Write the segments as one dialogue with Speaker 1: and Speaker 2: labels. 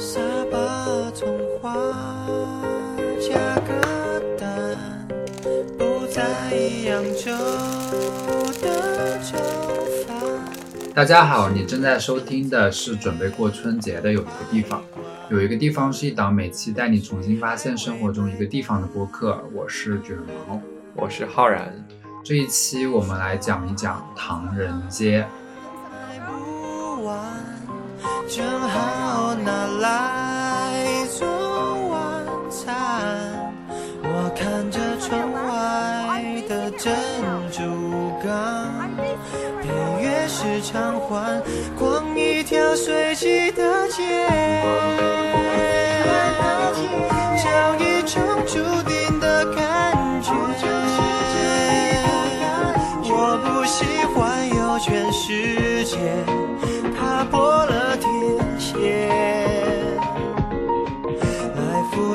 Speaker 1: 沙巴童话，加个蛋，不再扬州的粥饭。
Speaker 2: 大家好，你正在收听的是准备过春节的有一个地方，有一个地方是一档每期带你重新发现生活中一个地方的播客，我是卷毛。
Speaker 3: 我是浩然，
Speaker 2: 这一期我们来讲一讲唐人街。
Speaker 1: 正好拿来做晚餐。我看着窗外的珍珠港，配乐是偿还，逛一条随机的街，找一种注定的感觉。我不喜欢有全世界踏破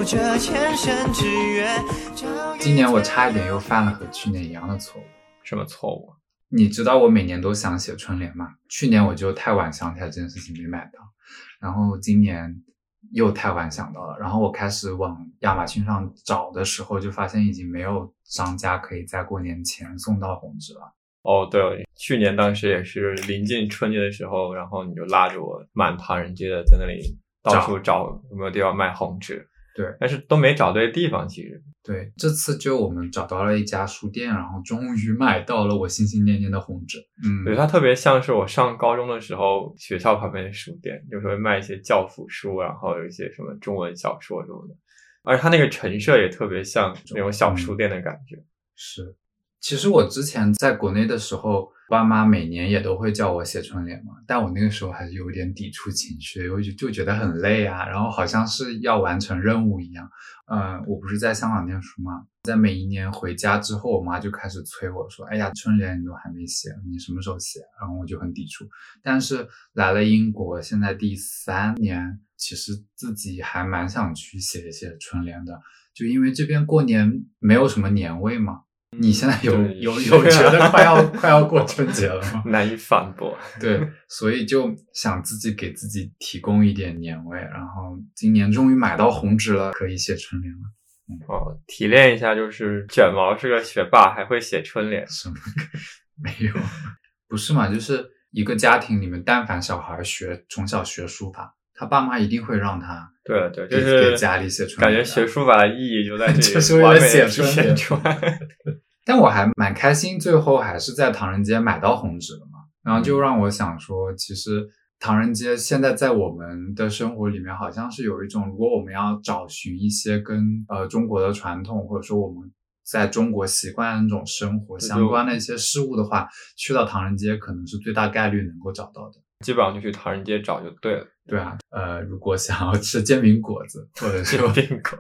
Speaker 1: 来赴这前生之约。找一
Speaker 2: 今年我差一点又犯了和去年一样的错误。
Speaker 3: 什么错误？
Speaker 2: 你知道我每年都想写春联吗？去年我就太晚想起来这件事情没买到，然后今年又太晚想到了，然后我开始往亚马逊上找的时候，就发现已经没有商家可以在过年前送到红纸了。
Speaker 3: 哦，对，去年当时也是临近春节的时候，然后你就拉着我满唐人街的在那里到处找有没有地方卖红纸，
Speaker 2: 对
Speaker 3: 但是都没找对地方。其实，
Speaker 2: 对，这次就我们找到了一家书店，然后终于买到了我心心念念的红纸。嗯，
Speaker 3: 对，它特别像是我上高中的时候学校旁边的书店，有时候会卖一些教辅书，然后有一些什么中文小说什么的，而且它那个陈设也特别像那种小书店的感觉。
Speaker 2: 是。其实我之前在国内的时候，爸妈每年也都会叫我写春联嘛，但我那个时候还是有点抵触情绪，我就就觉得很累啊，然后好像是要完成任务一样。嗯，我不是在香港念书嘛，在每一年回家之后，我妈就开始催我说：“哎呀，春联你都还没写，你什么时候写？”然后我就很抵触。但是来了英国，现在第三年，其实自己还蛮想去写一写春联的，就因为这边过年没有什么年味嘛。你现在有有有觉得快要 快要过春节了吗？
Speaker 3: 难以反驳。
Speaker 2: 对，所以就想自己给自己提供一点年味，然后今年终于买到红纸了，可以写春联了。
Speaker 3: 哦，提炼一下，就是卷毛是个学霸，还会写春联。
Speaker 2: 什么？没有，不是嘛？就是一个家庭里面，但凡小孩学从小学书法，他爸妈一定会让他
Speaker 3: 对了对，就是
Speaker 2: 给家里写春联
Speaker 3: 感觉学书法的意义就在这里，
Speaker 2: 就是为了写春联。但我还蛮开心，最后还是在唐人街买到红纸了嘛。然后就让我想说，其实唐人街现在在我们的生活里面，好像是有一种，如果我们要找寻一些跟呃中国的传统，或者说我们在中国习惯的那种生活相关的一些事物的话，去到唐人街可能是最大概率能够找到的。
Speaker 3: 基本上就去唐人街找就对了。
Speaker 2: 对啊，呃，如果想要吃煎饼果子，或者是
Speaker 3: 煎饼果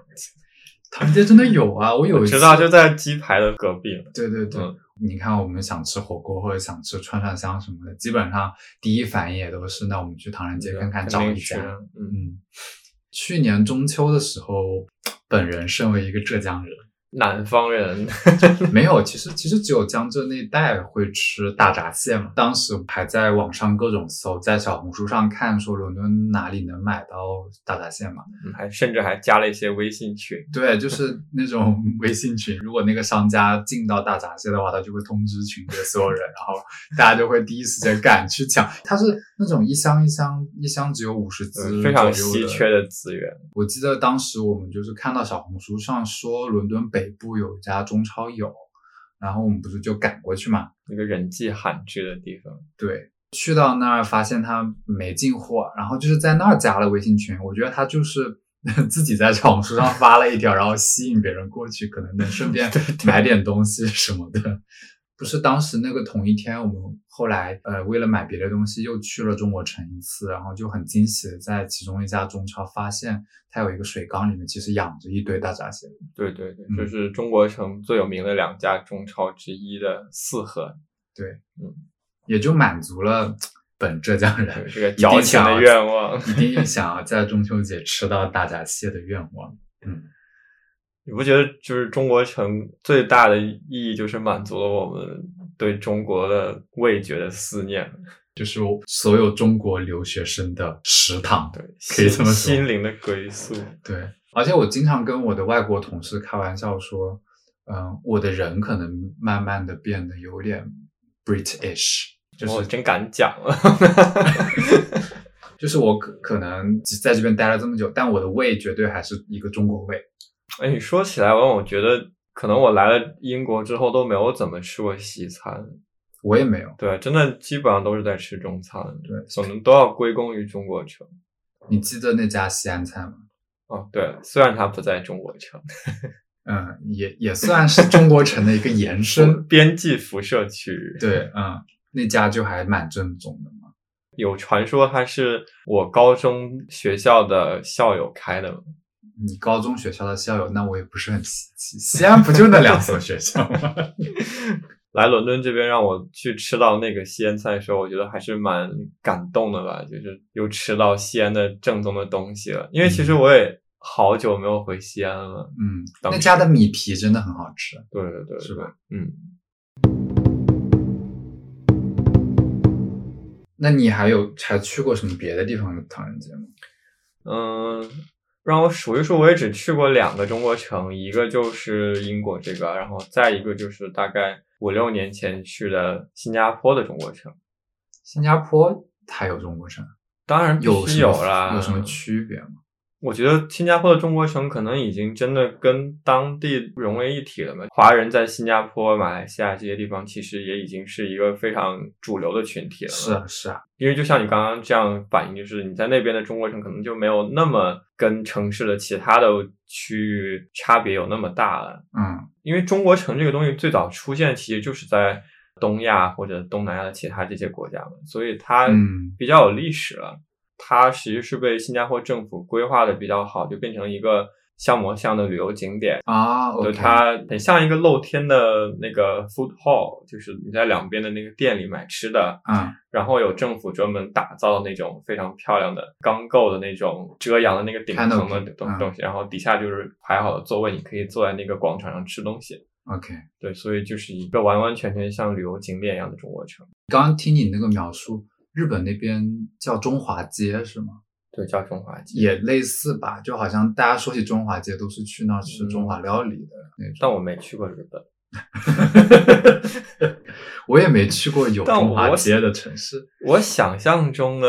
Speaker 2: 唐人街真的有啊，我有一次
Speaker 3: 我知道就在鸡排的隔壁。
Speaker 2: 对对对，
Speaker 3: 嗯
Speaker 2: 你看我们想吃火锅或者想吃串串香什么的，基本上第一反应也都是那我们去唐人街看看找一家。
Speaker 3: 嗯，
Speaker 2: 嗯，去年中秋的时候，本人身为一个浙江人，
Speaker 3: 南方人
Speaker 2: 没有，其实其实只有江浙那一带会吃大闸蟹嘛。当时还在网上各种搜，在小红书上看说伦敦哪里能买到大闸蟹嘛。
Speaker 3: 嗯还甚至还加了一些微信群。
Speaker 2: 对，就是那种微信群，如果那个商家进到大闸蟹的话，他就会通知群里的所有人，然后大家就会第一时间赶去抢。他是那种一箱一箱一箱只有五十支，
Speaker 3: 非常稀缺。的资源。
Speaker 2: 我记得当时我们就是看到小红书上说伦敦北部有一家中超有，然后我们不是就赶过去嘛？
Speaker 3: 一个人迹罕至的地方，
Speaker 2: 对，去到那儿发现他没进货，然后就是在那儿加了微信群。我觉得他就是 自己在小红书上发了一条，然后吸引别人过去，可能能顺便 买点东西什么的。不是当时那个同一天，我们后来呃为了买别的东西又去了中国城一次，然后就很惊喜的在其中一家中超发现它有一个水缸里面其实养着一堆大闸蟹。
Speaker 3: 对对对，
Speaker 2: 嗯
Speaker 3: 这是中国城最有名的两家中超之一的四合，
Speaker 2: 对，
Speaker 3: 嗯，
Speaker 2: 也就满足了 本浙江人
Speaker 3: 这个矫情的愿望。
Speaker 2: 一定想要在中秋节吃到大闸蟹的愿望。嗯，
Speaker 3: 你不觉得就是中国城最大的意义就是满足了我们对中国的味觉的思念？
Speaker 2: 就是所有中国留学生的食堂。
Speaker 3: 对，
Speaker 2: 可以这么说
Speaker 3: 心灵的归宿。
Speaker 2: 对，而且我经常跟我的外国同事开玩笑说，嗯、我的人可能慢慢的变得有点 British，就是、
Speaker 3: 我真敢讲了。
Speaker 2: 就是我可可能在这边待了这么久，但我的胃绝对还是一个中国胃。
Speaker 3: 哎，你说起来，我我觉得可能我来了英国之后都没有怎么吃过西餐。
Speaker 2: 我也没有，
Speaker 3: 对，真的基本上都是在吃中餐。
Speaker 2: 对
Speaker 3: 可能都要归功于中国城。
Speaker 2: 你记得那家西安菜吗？
Speaker 3: 哦，对，虽然它不在中国城，
Speaker 2: 嗯，也也算是中国城的一个延伸。
Speaker 3: 边际辐射区。，
Speaker 2: 对，嗯，那家就还蛮正宗的嘛。
Speaker 3: 有传说它是我高中学校的校友开的。
Speaker 2: 你高中学校的校友，那我也不是很稀奇。西安不就那两所学校吗？
Speaker 3: 来伦敦这边让我去吃到那个西安菜的时候，我觉得还是蛮感动的吧，就是又吃到西安的正宗的东西了。因为其实我也好久没有回西安了。
Speaker 2: 嗯，那家的米皮真的很好吃，
Speaker 3: 对对对，
Speaker 2: 是吧？
Speaker 3: 嗯，
Speaker 2: 那你还有还去过什么别的地方的唐人街吗？
Speaker 3: 嗯，让我数一数，我也只去过两个中国城，一个就是英国这个，然后再一个就是大概五六年前去的新加坡的中国城。
Speaker 2: 新加坡它有中国城，
Speaker 3: 当然
Speaker 2: 有什么
Speaker 3: 有啦，
Speaker 2: 有什么区别吗？
Speaker 3: 我觉得新加坡的中国城可能已经真的跟当地融为一体了嘛。华人在新加坡、马来西亚这些地方，其实也已经是一个非常主流的群体了。
Speaker 2: 是啊，是啊，
Speaker 3: 因为就像你刚刚这样反映，就是你在那边的中国城可能就没有那么跟城市的其他的区域差别有那么大了。
Speaker 2: 嗯
Speaker 3: 因为中国城这个东西最早出现其实就是在东亚或者东南亚的其他这些国家嘛，所以它
Speaker 2: 嗯
Speaker 3: 比较有历史了。它其实是被新加坡政府规划的比较好，就变成一个像模像样的旅游景点。
Speaker 2: 啊
Speaker 3: 它很像一个露天的那个 food hall，就是你在两边的那个店里买吃的，
Speaker 2: 啊
Speaker 3: 然后有政府专门打造的那种非常漂亮的钢构的那种遮阳的那个顶层的东西，然后底下就是排好的座位，你可以坐在那个广场上吃东西。
Speaker 2: ，OK。
Speaker 3: 对，所以就是一个完完全全像旅游景点一样的中国城。
Speaker 2: 刚刚听你那个描述，日本那边叫中华街是吗？
Speaker 3: 对，叫中华街。
Speaker 2: 也类似吧，就好像大家说起中华街都是去那儿吃中华料理的那种。
Speaker 3: 但我没去过日本。
Speaker 2: 我也没去过有中华街的城市。
Speaker 3: 我想象中的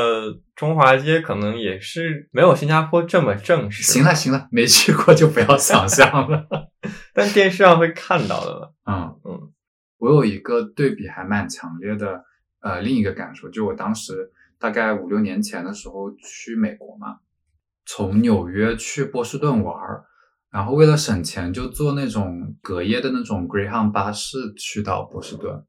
Speaker 3: 中华街可能也是没有新加坡这么正式。
Speaker 2: 行了，行了，没去过就不要想象了。
Speaker 3: 但电视上会看到的嘛。
Speaker 2: 嗯
Speaker 3: 嗯，
Speaker 2: 我有一个对比还蛮强烈的，呃，另一个感受，就我当时大概五六年前的时候去美国嘛，从纽约去波士顿玩儿，然后为了省钱，就坐那种隔夜的那种 Greyhound 巴士去到波士顿。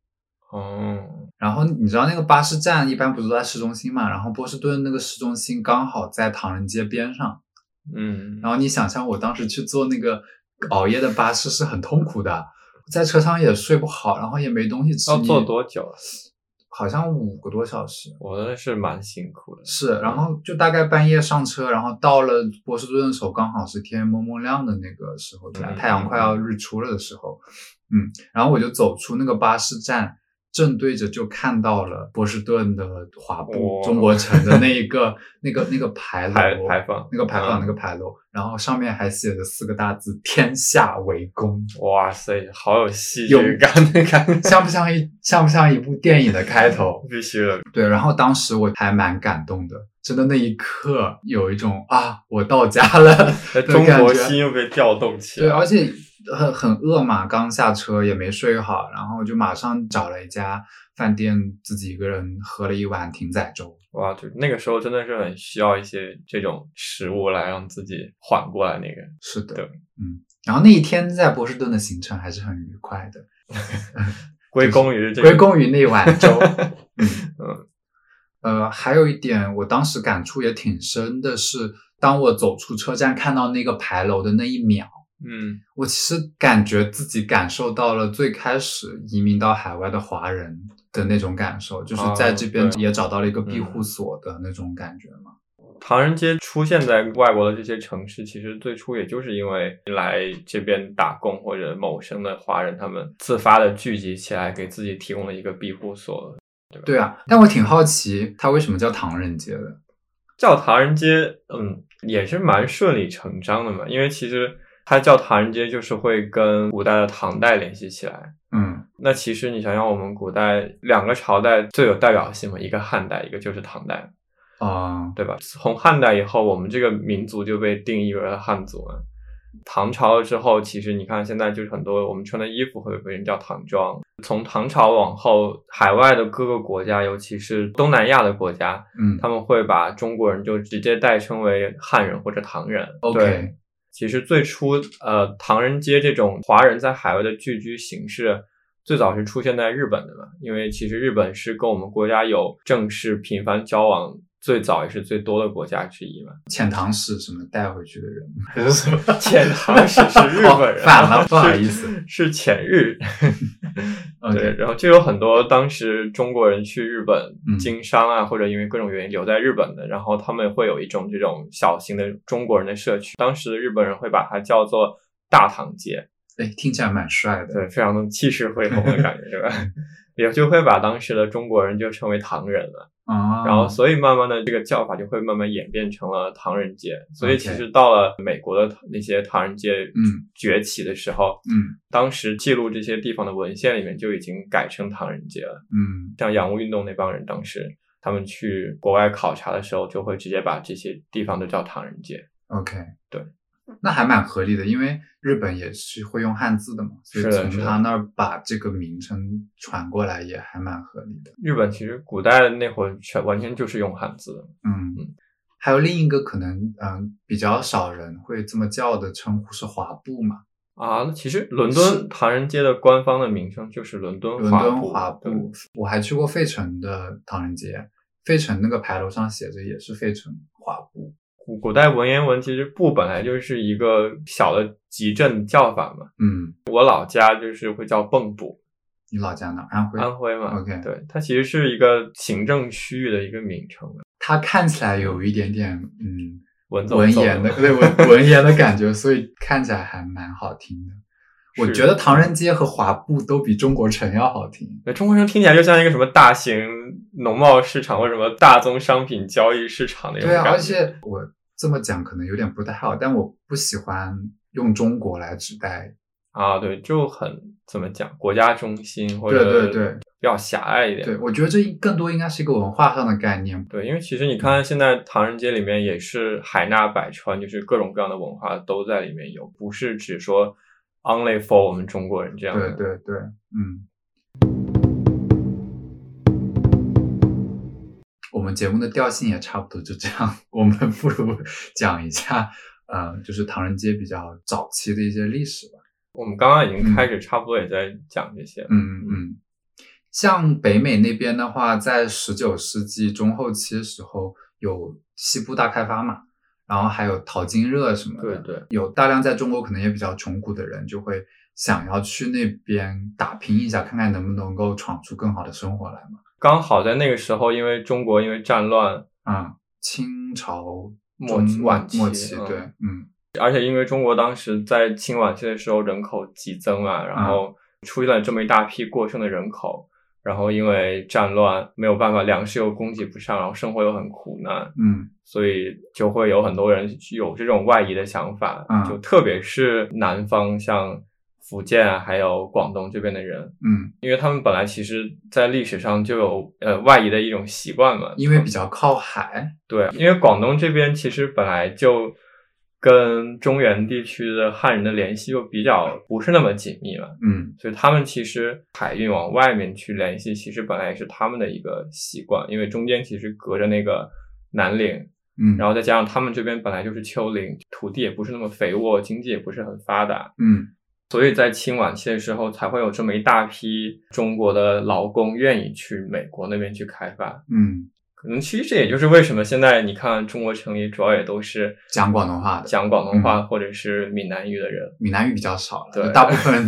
Speaker 3: 哦，
Speaker 2: 然后你知道那个巴士站一般不都在市中心嘛？然后波士顿那个市中心刚好在唐人街边上。
Speaker 3: 嗯，
Speaker 2: 然后你想象我当时去坐那个熬夜的巴士是很痛苦的，在车上也睡不好，然后也没东西吃。
Speaker 3: 要坐多久啊？
Speaker 2: 好像五个多小时。
Speaker 3: 我那是蛮辛苦的。
Speaker 2: 是，然后就大概半夜上车，然后到了波士顿的时候，刚好是天蒙蒙亮的那个时候，对吧？
Speaker 3: 嗯
Speaker 2: 太阳快要日出了的时候，嗯，然后我就走出那个巴士站，正对着就看到了波士顿的华埠
Speaker 3: 哇
Speaker 2: 中国城的那一个那个那个牌楼
Speaker 3: 牌牌坊
Speaker 2: 那个牌坊
Speaker 3: 嗯
Speaker 2: 那个牌楼，然后上面还写着四个大字“天下为公
Speaker 3: 哇塞，好有戏
Speaker 2: 有
Speaker 3: 剧感的感”，觉，
Speaker 2: 像不像一像不像一部电影的开头？
Speaker 3: 必须的。
Speaker 2: 对，然后当时我还蛮感动的，真的那一刻有一种啊，我到家了的
Speaker 3: 中国心又被调动起来对，
Speaker 2: 而且很很饿嘛，刚下车也没睡好，然后就马上找了一家饭店，自己一个人喝了一碗艇仔粥。
Speaker 3: 哇，就那个时候真的是很需要一些这种食物来让自己缓过来。那个，
Speaker 2: 是的，嗯，然后那一天在波士顿的行程还是很愉快的，
Speaker 3: 归功于这个
Speaker 2: 归功于那碗粥。嗯
Speaker 3: 嗯
Speaker 2: 呃，还有一点，我当时感触也挺深的是，当我走出车站看到那个牌楼的那一秒。
Speaker 3: 嗯
Speaker 2: 我其实感觉自己感受到了最开始移民到海外的华人的那种感受，就是在这边也找到了一个庇护所的那种感觉嘛。
Speaker 3: 唐人街出现在外国的这些城市，其实最初也就是因为来这边打工或者谋生的华人，他们自发的聚集起来，给自己提供了一个庇护所。对吧？
Speaker 2: 对啊，但我挺好奇，它为什么叫唐人街的？
Speaker 3: 叫唐人街，嗯，也是蛮顺理成章的嘛，因为其实它叫唐人街，就是会跟古代的唐代联系起来。
Speaker 2: 嗯
Speaker 3: 那其实你想想，我们古代两个朝代最有代表性嘛，一个汉代，一个就是唐代，
Speaker 2: 啊
Speaker 3: 对吧？从汉代以后，我们这个民族就被定义为了汉族了。唐朝了之后，其实你看现在就是很多我们穿的衣服会被人叫唐装。从唐朝往后，海外的各个国家，尤其是东南亚的国家，
Speaker 2: 嗯
Speaker 3: 他们会把中国人就直接代称为汉人或者唐人。
Speaker 2: ，OK，
Speaker 3: 对，其实最初呃，唐人街这种华人在海外的聚居形式，最早是出现在日本的嘛，因为其实日本是跟我们国家有正式频繁交往最早也是最多的国家之一嘛。
Speaker 2: 遣唐使什么带回去的人？
Speaker 3: 还是遣唐使是日本人，
Speaker 2: 哦反了不好意思，
Speaker 3: 是遣日。对然后就有很多当时中国人去日本
Speaker 2: 嗯
Speaker 3: 经商啊，或者因为各种原因留在日本的，然后他们会有一种这种小型的中国人的社区，当时的日本人会把它叫做大唐街，
Speaker 2: 哎，听起来蛮帅的。
Speaker 3: 对，非常的气势恢宏的感觉，对吧？也就会把当时的中国人就称为唐人了，
Speaker 2: 啊，
Speaker 3: 然后所以慢慢的这个叫法就会慢慢演变成了唐人街，所以其实到了美国的那些唐人街
Speaker 2: 嗯。
Speaker 3: 崛起的时候，
Speaker 2: 嗯。
Speaker 3: 当时记录这些地方的文献里面就已经改成唐人街了。
Speaker 2: 嗯。
Speaker 3: 像洋务运动那帮人，当时他们去国外考察的时候，就会直接把这些地方都叫唐人街。
Speaker 2: ，OK，
Speaker 3: 对，
Speaker 2: 那还蛮合理的，因为日本也是会用汉字的嘛，所以从他那儿把这个名称传过来也还蛮合理的。
Speaker 3: 日本其实古代那会儿全完全就是用汉字的，
Speaker 2: 嗯
Speaker 3: 嗯，
Speaker 2: 还有另一个可能，嗯、比较少人会这么叫的称呼是华埠嘛，
Speaker 3: 啊，那其实伦敦唐人街的官方的名称就是伦敦
Speaker 2: 伦敦华
Speaker 3: 对
Speaker 2: 埠。我还去过费城的唐人街，费城那个牌楼上写着也是费城华埠。
Speaker 3: 古古代文言文其实“布”本来就是一个小的集镇叫法嘛，
Speaker 2: 嗯，
Speaker 3: 我老家就是会叫蚌埠，
Speaker 2: 你老家哪？安徽。
Speaker 3: 安徽嘛。
Speaker 2: OK
Speaker 3: 对，它其实是一个行政区域的一个名称，
Speaker 2: 它看起来有一点点嗯
Speaker 3: 文绉
Speaker 2: 文言的对文文言的感觉，所以看起来还蛮好听的。我觉得唐人街和华埠都比中国城要好听。
Speaker 3: 那，中国城听起来就像一个什么大型农贸市场或者什么大宗商品交易市场那种
Speaker 2: 对啊，
Speaker 3: 感觉。
Speaker 2: 而且我这么讲可能有点不太好，但我不喜欢用中国来指代。
Speaker 3: 啊，对，就很怎么讲，国家中心或
Speaker 2: 对
Speaker 3: 者
Speaker 2: 对对
Speaker 3: 比较狭隘一点。
Speaker 2: 对，我觉得这更多应该是一个文化上的概念。
Speaker 3: 对，因为其实你看，现在唐人街里面也是海纳百川，就是各种各样的文化都在里面有，不是只说 only for 我们中国人这样的。
Speaker 2: 对对对，嗯。们节目的调性也差不多就这样，我们不如 讲一下，呃，就是唐人街比较早期的一些历史吧。
Speaker 3: 我们刚刚已经开始，差不多也在讲这些。
Speaker 2: 嗯嗯嗯，像北美那边的话，在十九世纪中后期的时候，有西部大开发嘛，然后还有淘金热什么的，
Speaker 3: 对对，
Speaker 2: 有大量在中国可能也比较穷苦的人，就会想要去那边打拼一下，看看能不能够闯出更好的生活来嘛。
Speaker 3: 刚好在那个时候，因为中国因为战乱，
Speaker 2: 嗯，清朝
Speaker 3: 末
Speaker 2: 中
Speaker 3: 晚期
Speaker 2: 末期，
Speaker 3: 嗯
Speaker 2: 对，嗯。
Speaker 3: 而且因为中国当时在清晚期的时候人口激增啊，然后出现了这么一大批过剩的人口，然后因为战乱没有办法，粮食又供给不上，然后生活又很苦难，
Speaker 2: 嗯。
Speaker 3: 所以就会有很多人有这种外移的想法，
Speaker 2: 嗯
Speaker 3: 就特别是南方，像福建啊，还有广东这边的人，
Speaker 2: 嗯，
Speaker 3: 因为他们本来其实在历史上就有呃外移的一种习惯嘛，
Speaker 2: 因为比较靠海，
Speaker 3: 对，因为广东这边其实本来就跟中原地区的汉人的联系又比较不是那么紧密嘛，
Speaker 2: 嗯。
Speaker 3: 所以他们其实海运往外面去联系，其实本来也是他们的一个习惯，因为中间其实隔着那个南岭，
Speaker 2: 嗯，
Speaker 3: 然后再加上他们这边本来就是丘陵，土地也不是那么肥沃，经济也不是很发达，
Speaker 2: 嗯
Speaker 3: 所以在清晚期的时候才会有这么一大批中国的劳工愿意去美国那边去开发。
Speaker 2: 嗯，
Speaker 3: 可能其实这也就是为什么现在你看中国城里主要也都是
Speaker 2: 讲广东话的，
Speaker 3: 讲广东话或者是闽南语的人。
Speaker 2: 闽南语比较少了，
Speaker 3: 对
Speaker 2: 大部分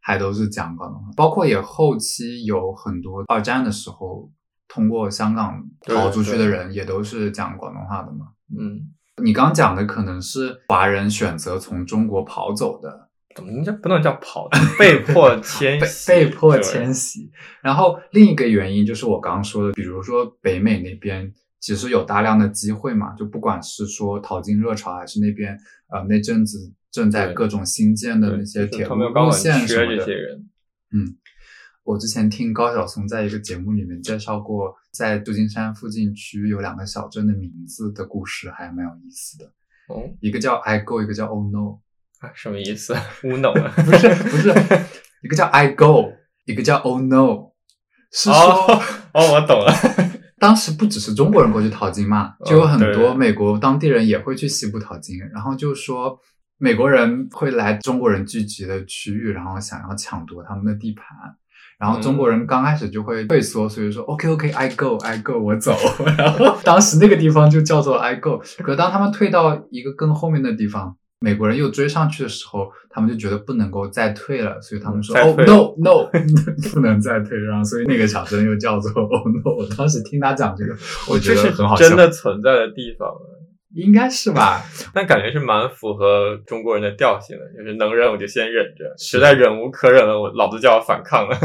Speaker 2: 还都是讲广东话，包括也后期有很多二战的时候通过香港逃出去的人也都是讲广东话的嘛。
Speaker 3: 嗯，
Speaker 2: 你刚讲的可能是华人选择从中国跑走的
Speaker 3: 怎么叫不能叫跑？被迫 迁
Speaker 2: 被
Speaker 3: 徙，
Speaker 2: 被迫迁徙。然后另一个原因就是我刚刚说的，比如说北美那边其实有大量的机会嘛，就不管是说淘金热潮，还是那边呃那阵子正在各种新建的那些铁路路线什么的。
Speaker 3: 这些人。
Speaker 2: 我之前听高晓松在一个节目里面介绍过，在旧金山附近区有两个小镇的名字的故事，还蛮有意思的。
Speaker 3: 哦，
Speaker 2: 一个叫 I Go，一个叫 Oh No。
Speaker 3: 啊，什么意思？乌弄啊？
Speaker 2: 不是不是，一个叫 I Go，一个叫 Oh No，是说、
Speaker 3: 哦哦，我懂了。
Speaker 2: 当时不只是中国人过去淘金嘛，就有很多美国当地人也会去西部淘金，然后就说美国人会来中国人聚集的区域，然后想要抢夺他们的地盘。然后中国人刚开始就会退缩，所以说 OK OK I go I go 我走。然后当时那个地方就叫做 I go。可是当他们退到一个更后面的地方，美国人又追上去的时候，他们就觉得不能够再退了，所以他们说哦 No No 不能再退，然后所以那个小镇又叫做 Oh No。我当时听他讲这个，我觉得很好笑，
Speaker 3: 真的存在的地方，
Speaker 2: 应该是吧？
Speaker 3: 但感觉是蛮符合中国人的调性的，就是能忍我就先忍着，实在忍无可忍了，我老子就要反抗了。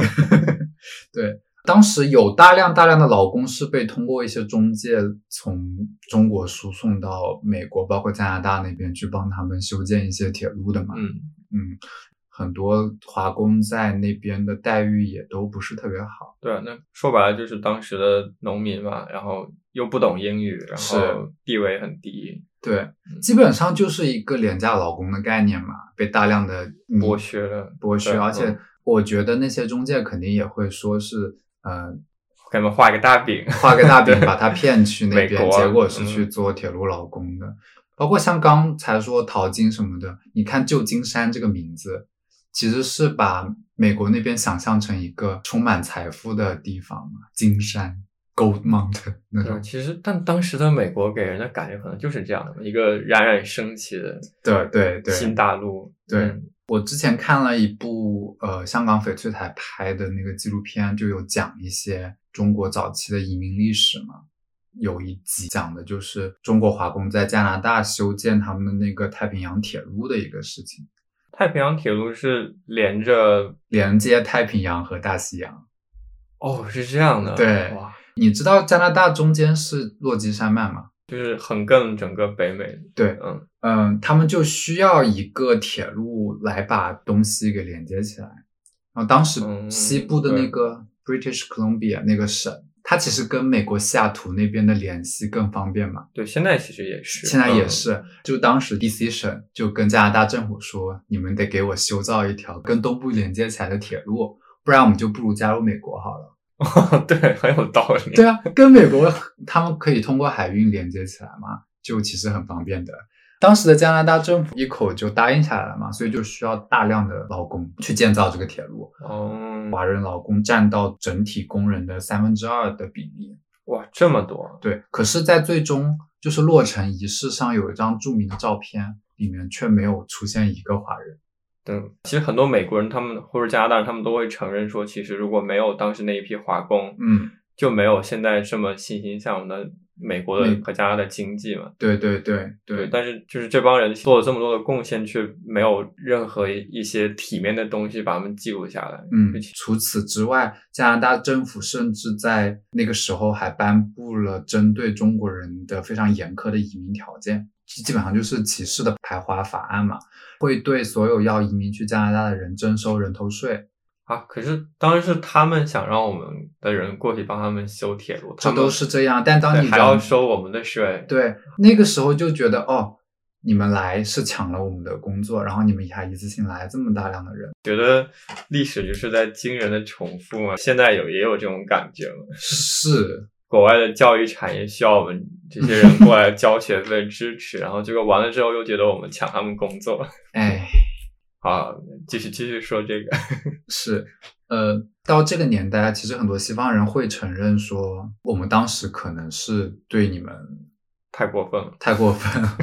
Speaker 2: 对，当时有大量大量的劳工是被通过一些中介从中国输送到美国，包括加拿大那边去帮他们修建一些铁路的嘛。
Speaker 3: 嗯，
Speaker 2: 嗯，很多华工在那边的待遇也都不是特别好。
Speaker 3: 对啊，那说白了就是当时的农民嘛，然后又不懂英语，然后地位很低，
Speaker 2: 对，
Speaker 3: 嗯
Speaker 2: 基本上就是一个廉价劳工的概念嘛，被大量的
Speaker 3: 剥削了，
Speaker 2: 剥削，而且
Speaker 3: 嗯
Speaker 2: 我觉得那些中介肯定也会说是，呃，
Speaker 3: 给他们画一个大饼，
Speaker 2: 画个大饼把他骗去那边，结果是
Speaker 3: 嗯
Speaker 2: 去做铁路劳工的。包括像刚才说淘金什么的，你看旧金山这个名字，其实是把美国那边想象成一个充满财富的地方嘛，金山 （Gold Mountain） 那
Speaker 3: 对，
Speaker 2: 种。
Speaker 3: 其实但当时的美国给人的感觉可能就是这样的，一个冉冉升起的
Speaker 2: 对对对，
Speaker 3: 新大陆，
Speaker 2: 对
Speaker 3: 嗯
Speaker 2: 我之前看了一部呃香港翡翠台拍的那个纪录片，就有讲一些中国早期的移民历史嘛。有一集讲的就是中国华工在加拿大修建他们的那个太平洋铁路的一个事情，
Speaker 3: 太平洋铁路是连着
Speaker 2: 连接太平洋和大西洋。
Speaker 3: 哦，是这样的，
Speaker 2: 对
Speaker 3: 哇，
Speaker 2: 你知道加拿大中间是落基山脉吗？
Speaker 3: 就是横亘整个北美，
Speaker 2: 对，
Speaker 3: 嗯，
Speaker 2: 嗯，他们就需要一个铁路来把东西给连接起来。然后当时
Speaker 3: 嗯
Speaker 2: 西部的那个 British Columbia 那个省，它其实跟美国西雅图那边的联系更方便嘛。
Speaker 3: 对，现在其实也是，
Speaker 2: 现在也
Speaker 3: 嗯，
Speaker 2: 是，就当时 DC 省就跟加拿大政府说，你们得给我修造一条跟东部连接起来的铁路，不然我们就不如加入美国好了。
Speaker 3: 对，很有道理，
Speaker 2: 对啊，跟美国他们可以通过海运连接起来嘛，就其实很方便的。当时的加拿大政府一口就答应下来了嘛，所以就需要大量的劳工去建造这个铁路，
Speaker 3: 哦，
Speaker 2: 华人劳工占到整体工人的三分之二的比例。
Speaker 3: 哇，这么多，
Speaker 2: 对，可是，在最终就是落成仪式上有一张著名的照片，里面却没有出现一个华人。
Speaker 3: 对，其实很多美国人他们或者加拿大人他们都会承认说，其实如果没有当时那一批华工，
Speaker 2: 嗯，
Speaker 3: 就没有现在这么欣欣向荣的美国的和加拿大的经济嘛。
Speaker 2: 对对对
Speaker 3: 对，但是就是这帮人做了这么多的贡献，却没有任何一些体面的东西把他们记录下来。
Speaker 2: 嗯，除此之外，加拿大政府甚至在那个时候还颁布了针对中国人的非常严苛的移民条件，基本上就是歧视的排华法案嘛，会对所有要移民去加拿大的人征收人头税，
Speaker 3: 啊，可是当然是他们想让我们的人过去帮他们修铁路，
Speaker 2: 这都是这样。但当你还
Speaker 3: 要收我们的税，
Speaker 2: 对那个时候就觉得哦，你们来是抢了我们的工作，然后你们还一次性来这么大量的人，
Speaker 3: 觉得历史就是在惊人的重复嘛。现在有也有这种感觉了。
Speaker 2: 是
Speaker 3: 国外的教育产业需要我们这些人过来交学 费支持，然后结果完了之后又觉得我们抢他们工作。
Speaker 2: 哎。
Speaker 3: 好，继续继续说这个。
Speaker 2: 是，呃，到这个年代，其实很多西方人会承认说，我们当时可能是对你们
Speaker 3: 太过分了，
Speaker 2: 太过分了，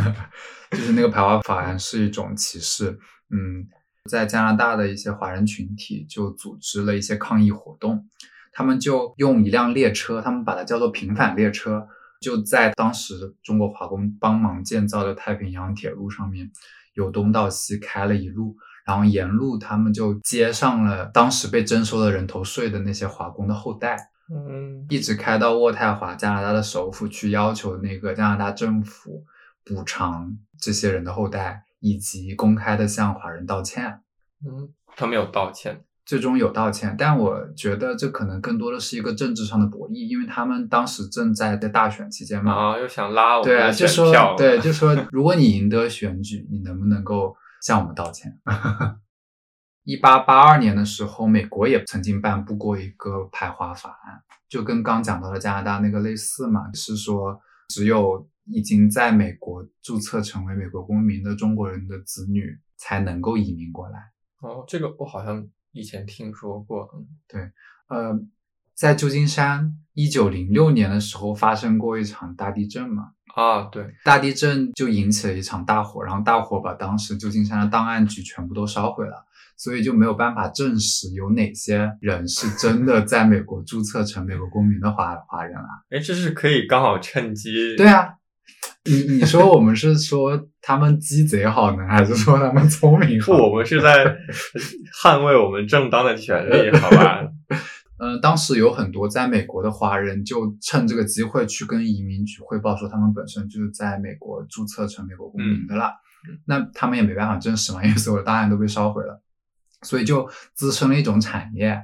Speaker 2: 就是那个排华法案是一种歧视。嗯，在加拿大的一些华人群体就组织了一些抗议活动，他们就用一辆列车，他们把它叫做平反列车，就在当时中国华工帮忙建造的太平洋铁路上面，由东到西开了一路。然后沿路他们就接上了当时被征收的人头税的那些华工的后代，
Speaker 3: 嗯，
Speaker 2: 一直开到渥太华，加拿大的首府，去要求那个加拿大政府补偿这些人的后代，以及公开的向华人道歉。
Speaker 3: 嗯，他没有道歉。
Speaker 2: 最终有道歉，但我觉得这可能更多的是一个政治上的博弈，因为他们当时正在在大选期间嘛，
Speaker 3: 啊，又想拉我们
Speaker 2: 对啊，
Speaker 3: 的
Speaker 2: 就说，对，就说如果你赢得选举，你能不能够向我们道歉？一八八二年的时候，美国也曾经颁布过一个排华法案，就跟刚讲到的加拿大那个类似嘛，是说只有已经在美国注册成为美国公民的中国人的子女才能够移民过来。
Speaker 3: 哦，这个我好像以前听说过，嗯
Speaker 2: 呃，在旧金山，一九零六年的时候发生过一场大地震嘛，
Speaker 3: 啊，对，
Speaker 2: 大地震就引起了一场大火，然后大火把当时旧金山的档案局全部都烧毁了，所以就没有办法证实有哪些人是真的在美国注册成美国公民的华华人啊。
Speaker 3: 哎，这是可以刚好趁机，
Speaker 2: 对啊，你你说我们是说他们鸡贼好呢，还是说他们聪明？
Speaker 3: 我们是在捍卫我们正当的权利，好吧？
Speaker 2: 呃，当时有很多在美国的华人就趁这个机会去跟移民局汇报说，他们本身就是在美国注册成美国公民的啦。
Speaker 3: 嗯
Speaker 2: 那他们也没办法证实嘛，因为所有的档案都被烧毁了，所以就滋生了一种产业。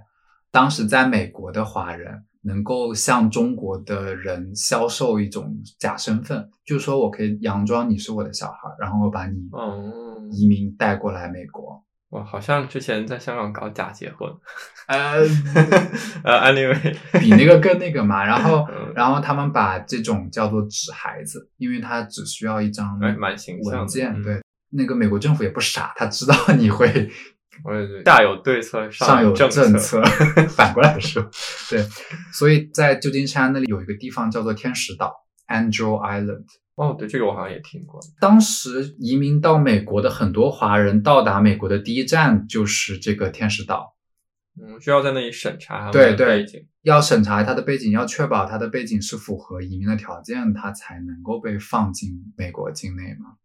Speaker 2: 当时在美国的华人能够向中国的人销售一种假身份，就是说我可以佯装你是我的小孩，然后我把你
Speaker 3: 哦
Speaker 2: 移民带过来美国。
Speaker 3: 哇好像之前在香港搞假结婚，
Speaker 2: 呃，
Speaker 3: 呃，anyway，
Speaker 2: 比那个更那个嘛。然后
Speaker 3: 嗯，
Speaker 2: 然后他们把这种叫做纸孩子，因为他只需要一张
Speaker 3: 哎蛮形象的
Speaker 2: 文件。
Speaker 3: 嗯
Speaker 2: 对，那个美国政府也不傻，他知道你会
Speaker 3: 我也对，下有对策，
Speaker 2: 上有
Speaker 3: 政
Speaker 2: 政策。反过来说，对，所以在旧金山那里有一个地方叫做天使岛 （Angel Island）。
Speaker 3: 哦，对，这个我好像也听过。
Speaker 2: 当时移民到美国的很多华人到达美国的第一站就是这个天使岛。
Speaker 3: 嗯，需要在那里审查
Speaker 2: 对对。要审查他的背景，要确保他的背景是符合移民的条件，他才能够被放进美国境内嘛。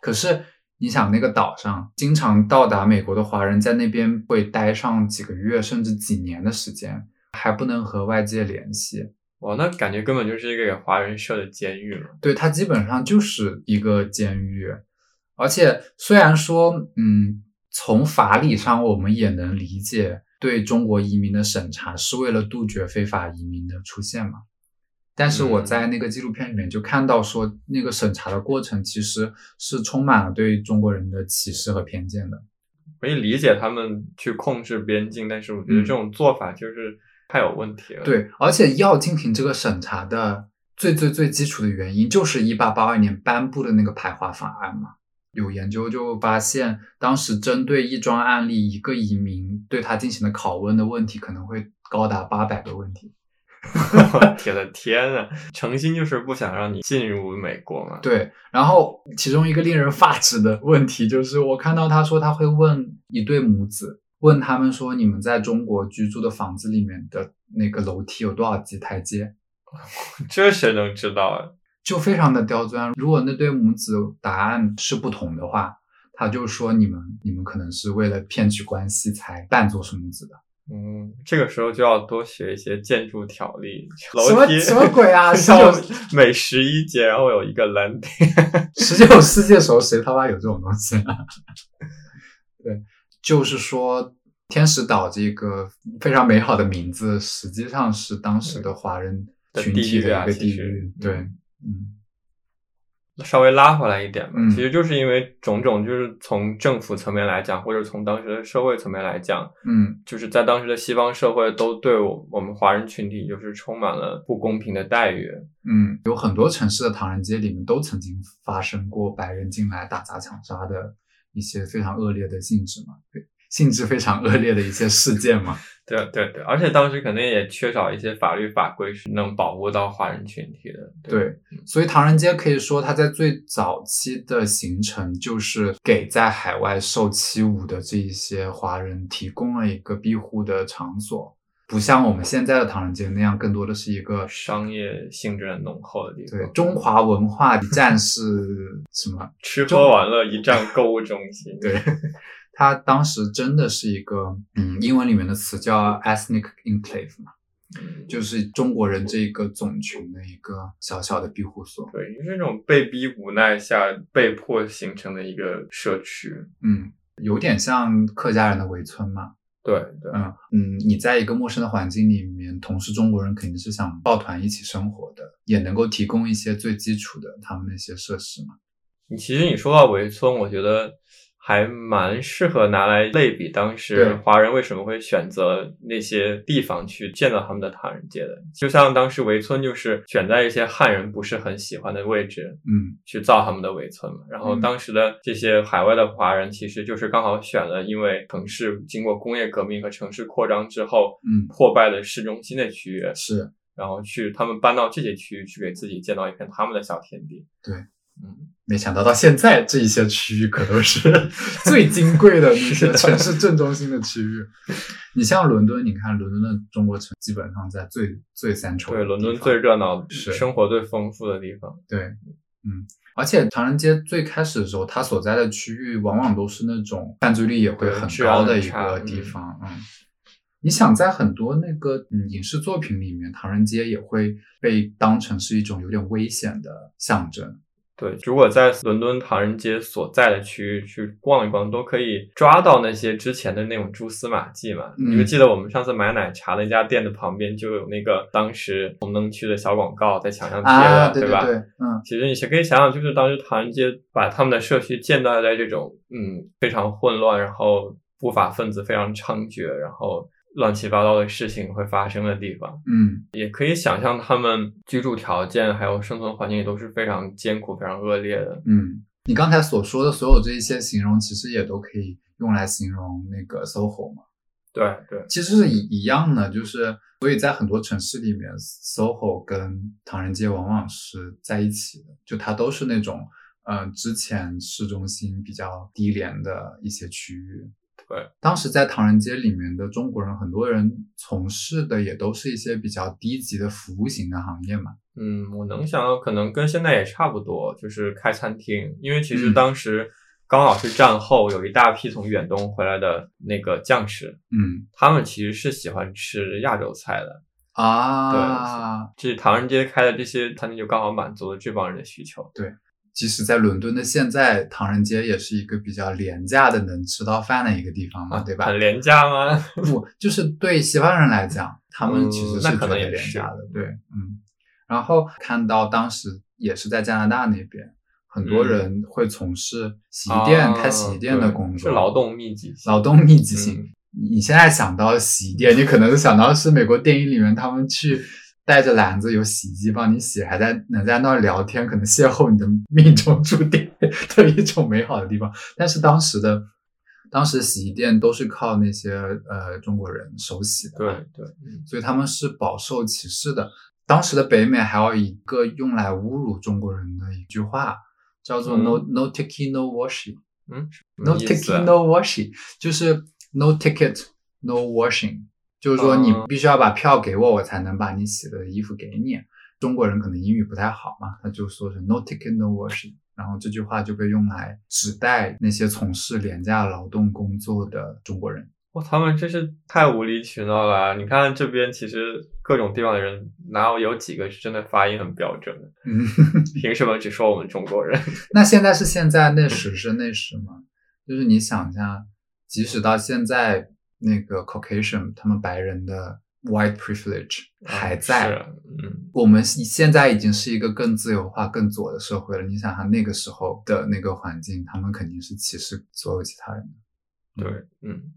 Speaker 2: 可是你想，那个岛上经常到达美国的华人，在那边会待上几个月甚至几年的时间，还不能和外界联系。
Speaker 3: 哇，那感觉根本就是一个给华人设的监狱了。
Speaker 2: 对，它基本上就是一个监狱。而且虽然说，嗯，从法理上我们也能理解，对中国移民的审查是为了杜绝非法移民的出现嘛。但是我
Speaker 3: 嗯
Speaker 2: 在那个纪录片里面就看到说，那个审查的过程其实是充满了对中国人的歧视和偏见的。
Speaker 3: 可以理解他们去控制边境，但是我觉得
Speaker 2: 嗯
Speaker 3: 这种做法就是太有问题了。，
Speaker 2: 对，而且要进行这个审查的最最最基础的原因，就是一八八二年颁布的那个排华法案嘛。有研究就发现，当时针对一桩案例，一个移民对他进行的拷问的问题，可能会高达八百个问题。
Speaker 3: 我 的天呐，诚心就是不想让你进入美国嘛。
Speaker 2: 对，然后其中一个令人发指的问题就是，我看到他说他会问一对母子，问他们说，你们在中国居住的房子里面的那个楼梯有多少级台阶？
Speaker 3: 这谁能知道啊？
Speaker 2: 就非常的刁钻。如果那对母子答案是不同的话，他就说你们你们可能是为了骗取关系才扮作是母子的。
Speaker 3: 嗯，这个时候就要多学一些建筑条例，
Speaker 2: 什么
Speaker 3: 楼梯
Speaker 2: 什么鬼啊 十九
Speaker 3: 每十一节然后有一个 landing。
Speaker 2: 十九世纪的时候，谁他妈有这种东西啊？对，就是说天使岛这个非常美好的名字，实际上是当时的华人群体的一个地
Speaker 3: 域。
Speaker 2: 对，嗯
Speaker 3: 稍微拉回来一点吧，
Speaker 2: 嗯
Speaker 3: 其实就是因为种种，就是从政府层面来讲，或者从当时的社会层面来讲，
Speaker 2: 嗯
Speaker 3: 就是在当时的西方社会都对我我们华人群体就是充满了不公平的待遇。
Speaker 2: 嗯，有很多城市的唐人街里面都曾经发生过白人进来打砸抢杀的一些非常恶劣的性质嘛，对，性质非常恶劣的一些事件嘛。
Speaker 3: 对对对，而且当时肯定也缺少一些法律法规是能保护到华人群体的。
Speaker 2: 对，所以唐人街可以说它在最早期的形成，就是给在海外受欺侮的这一些华人提供了一个庇护的场所，不像我们现在的唐人街那样，更多的是一个
Speaker 3: 商业性质很浓厚的地方。
Speaker 2: 对中华文化一站是什么
Speaker 3: 吃喝玩乐一站购物中心。
Speaker 2: 对它当时真的是一个，嗯，英文里面的词叫 ethnic enclave 嘛，
Speaker 3: 嗯
Speaker 2: 就是中国人这一个种群的一个小小的庇护所。
Speaker 3: 对，就是那种被逼无奈下被迫形成的一个社区。
Speaker 2: 嗯，有点像客家人的围村嘛。
Speaker 3: 对对，
Speaker 2: 嗯嗯，你在一个陌生的环境里面，同是中国人，肯定是想抱团一起生活的，也能够提供一些最基础的他们那些设施嘛。
Speaker 3: 你其实你说到围村，我觉得还蛮适合拿来类比当时华人为什么会选择那些地方去建造他们的唐人街的。就像当时围村就是选在一些汉人不是很喜欢的位置，
Speaker 2: 嗯
Speaker 3: 去造他们的围村嘛。然后
Speaker 2: 嗯
Speaker 3: 当时的这些海外的华人，其实就是刚好选了，因为城市经过工业革命和城市扩张之后，
Speaker 2: 嗯，
Speaker 3: 破败的市中心的区域，
Speaker 2: 是
Speaker 3: 然后去他们搬到这些区域去给自己建造一片他们的小天地。
Speaker 2: 对，
Speaker 3: 嗯，
Speaker 2: 没想到到现在这一些区域可都是 最金贵的那些 城市正中心的区域。你像伦敦，你看伦敦的中国城基本上在最最三筹的
Speaker 3: 对，
Speaker 2: 地
Speaker 3: 伦敦最热闹、
Speaker 2: 是
Speaker 3: 生活最丰富的地方。
Speaker 2: 对，嗯，而且唐人街最开始的时候，它所在的区域往往都是那种犯罪率也会很高的一个地
Speaker 3: 嗯
Speaker 2: 方，嗯。你想在很多那个嗯影视作品里面，唐人街也会被当成是一种有点危险的象征。
Speaker 3: 对，如果在伦敦唐人街所在的区域去逛一逛，都可以抓到那些之前的那种蛛丝马迹嘛。
Speaker 2: 嗯
Speaker 3: 你们记得我们上次买奶茶那家店的旁边就有那个当时红灯区的小广告在墙上贴的，
Speaker 2: 啊，对
Speaker 3: 吧？
Speaker 2: 对，嗯
Speaker 3: 其实你是可以想想，就是当时唐人街把他们的社区建造在这种嗯非常混乱，然后不法分子非常猖獗，然后乱七八糟的事情会发生的地方。
Speaker 2: 嗯
Speaker 3: 也可以想象他们居住条件还有生存环境也都是非常艰苦、非常恶劣的。
Speaker 2: 嗯，你刚才所说的所有这一些形容，其实也都可以用来形容那个 SOHO 嘛。
Speaker 3: 对对，
Speaker 2: 其实是一一样的，就是所以在很多城市里面，SOHO 跟唐人街往往是在一起的，就它都是那种呃之前市中心比较低廉的一些区域。
Speaker 3: 对，
Speaker 2: 当时在唐人街里面的中国人，很多人从事的也都是一些比较低级的服务型的行业嘛。
Speaker 3: 嗯，我能想到可能跟现在也差不多，就是开餐厅，因为其实
Speaker 2: 嗯
Speaker 3: 当时刚好是战后，有一大批从远东回来的那个将士，
Speaker 2: 嗯
Speaker 3: 他们其实是喜欢吃亚洲菜的。
Speaker 2: 啊，对
Speaker 3: 这唐人街开的这些餐厅就刚好满足了这帮人的需求。
Speaker 2: 即使在伦敦的现在，唐人街也是一个比较廉价的能吃到饭的一个地方嘛，对吧？
Speaker 3: 很廉价吗？
Speaker 2: 不，就是对西方人来讲，他们其实是觉得廉价的，对，嗯。然后看到当时也是在加拿大那边，很多
Speaker 3: 嗯
Speaker 2: 人会从事洗衣店、
Speaker 3: 啊
Speaker 2: 开洗衣店的工作，
Speaker 3: 是劳动密集型
Speaker 2: 劳动密集型。
Speaker 3: 嗯
Speaker 2: 你现在想到洗衣店，你可能是想到是美国电影里面他们去带着篮子有洗衣机帮你洗，还在能在那儿聊天，可能邂逅你的命中注定的一种美好的地方。但是当时的当时洗衣店都是靠那些呃中国人手洗的，
Speaker 3: 对，对，嗯
Speaker 2: 所以他们是饱受歧视的。当时的北美还有一个用来侮辱中国人的一句话，叫做
Speaker 3: 嗯
Speaker 2: “no no taking no washing”。
Speaker 3: 嗯
Speaker 2: No taking, no washing，就是 no ticket, no washing，就是说你
Speaker 3: 嗯
Speaker 2: 必须要把票给我，我才能把你洗的衣服给你。中国人可能英语不太好嘛，他就说是 no ticket, no washing，然后这句话就被用来指代那些从事廉价劳动工作的中国人。
Speaker 3: 哇，他们真是太无理取闹了啊！你看这边其实各种地方的人，哪有有几个是真的发音很标准的？
Speaker 2: 嗯，
Speaker 3: 凭什么只说我们中国人？
Speaker 2: 那现在是现在，那时是那时吗？就是你想一下，即使到现在，那个 Caucasian 他们白人的 white privilege 还在，我们现在已经是一个更自由化、更左的社会了。你想想那个时候的那个环境，他们肯定是歧视所有其他人的。
Speaker 3: 对，嗯，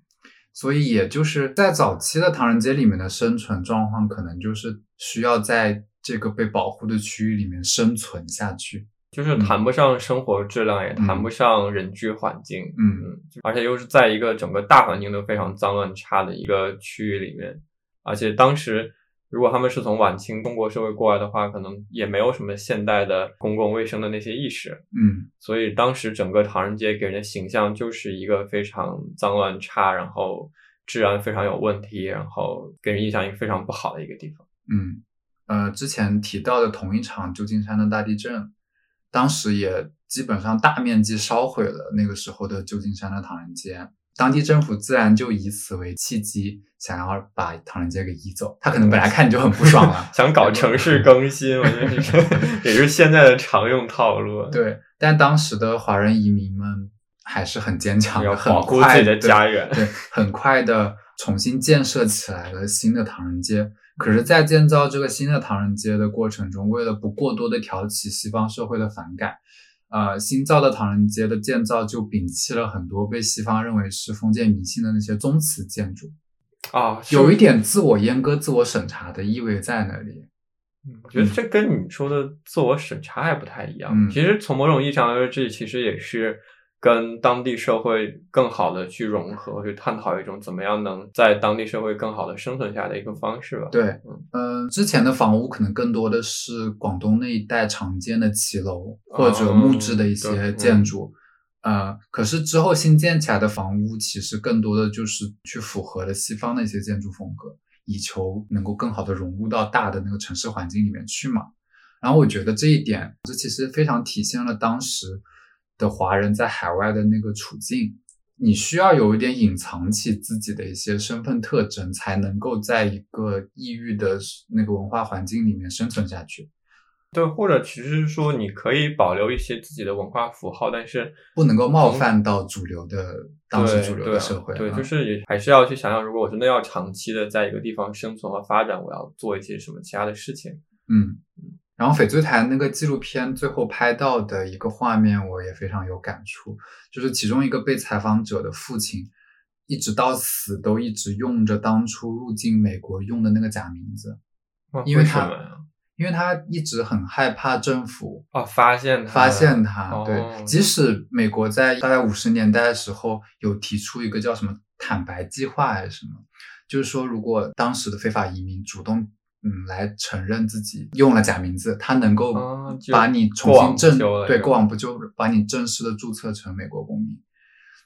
Speaker 2: 所以也就是在早期的唐人街里面的生存状况，可能就是需要在这个被保护的区域里面生存下去。
Speaker 3: 就是谈不上生活质量，也谈不上人居环境，
Speaker 2: 嗯。
Speaker 3: 嗯，而且又是在一个整个大环境都非常脏乱差的一个区域里面，而且当时如果他们是从晚清中国社会过来的话，可能也没有什么现代的公共卫生的那些意识，
Speaker 2: 嗯。
Speaker 3: 所以当时整个唐人街给人的形象就是一个非常脏乱差，然后治安非常有问题，然后给人印象一个非常不好的一个地方。
Speaker 2: 嗯，呃，之前提到的同一场旧金山的大地震，当时也基本上大面积烧毁了那个时候的旧金山的唐人街。当地政府自然就以此为契机，想要把唐人街给移走。他可能本来看你就很不爽了，
Speaker 3: 想搞城市更新，我觉得是也是现在的常用套路。
Speaker 2: 对，但当时的华人移民们还是很坚强
Speaker 3: 要
Speaker 2: 的，很
Speaker 3: 保护
Speaker 2: 快
Speaker 3: 自己的家园
Speaker 2: 对，很快的重新建设起来了新的唐人街。可是，在建造这个新的唐人街的过程中，为了不过多的挑起西方社会的反感，呃，新造的唐人街的建造就摒弃了很多被西方认为是封建迷信的那些宗祠建筑，
Speaker 3: 啊，是
Speaker 2: 有一点自我阉割、自我审查的意味在那里。
Speaker 3: 我觉得这跟你说的自我审查还不太一样。
Speaker 2: 嗯
Speaker 3: 其实从某种意义上来说，这其实也是跟当地社会更好的去融合，去探讨一种怎么样能在当地社会更好的生存下的一个方式吧。
Speaker 2: 对
Speaker 3: 嗯，
Speaker 2: 嗯、之前的房屋可能更多的是广东那一带常见的骑楼或者木质的一些建筑，呃，可是之后新建起来的房屋其实更多的就是去符合了西方的一些建筑风格，以求能够更好的融入到大的那个城市环境里面去嘛。然后我觉得这一点，这其实非常体现了当时的华人在海外的那个处境。你需要有一点隐藏起自己的一些身份特征，才能够在一个异域的那个文化环境里面生存下去。
Speaker 3: 对，或者其实是说你可以保留一些自己的文化符号，但是
Speaker 2: 不能够冒犯到主流的当时主流的社会。
Speaker 3: 对，
Speaker 2: 啊
Speaker 3: 就是也还是要去想想，如果我真的要长期的在一个地方生存和发展，我要做一些什么其他的事情。
Speaker 2: 嗯，然后翡翠台那个纪录片最后拍到的一个画面，我也非常有感触，就是其中一个被采访者的父亲，一直到死都一直用着当初入境美国用的那个假名字，因为他？因为他一直很害怕政府
Speaker 3: 哦，发现他
Speaker 2: 发现他，
Speaker 3: 哦
Speaker 2: 对，即使美国在大概五十年代的时候有提出一个叫什么坦白计划还是什么，就是说如果当时的非法移民主动嗯来承认自己用了假名字，他能够把你重新正对过往不就，把你正式的注册成美国公民。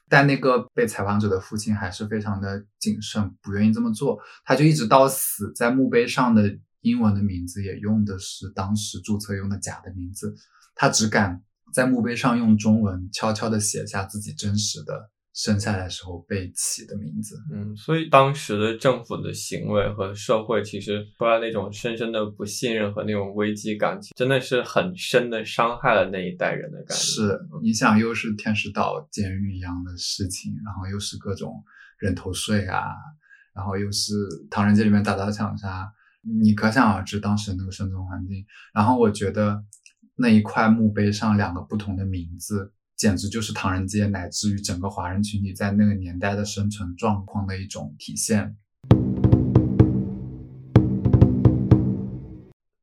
Speaker 2: 但那个被采访者的父亲还是非常的谨慎，不愿意这么做。他就一直到死，在墓碑上的英文的名字也用的是当时注册用的假的名字，他只敢在墓碑上用中文悄悄地写下自己真实的生下来时候被起的名字。
Speaker 3: 嗯，所以当时的政府的行为和社会，其实出来那种深深的不信任和那种危机感，真的是很深的伤害了那一代人的感觉。
Speaker 2: 是，你想，又是天使岛监狱一样的事情，然后又是各种人头税啊，然后又是唐人街里面打砸抢杀，你可想而知当时那个生存环境。然后我觉得那一块墓碑上两个不同的名字，简直就是唐人街乃至于整个华人群体在那个年代的生存状况的一种体现。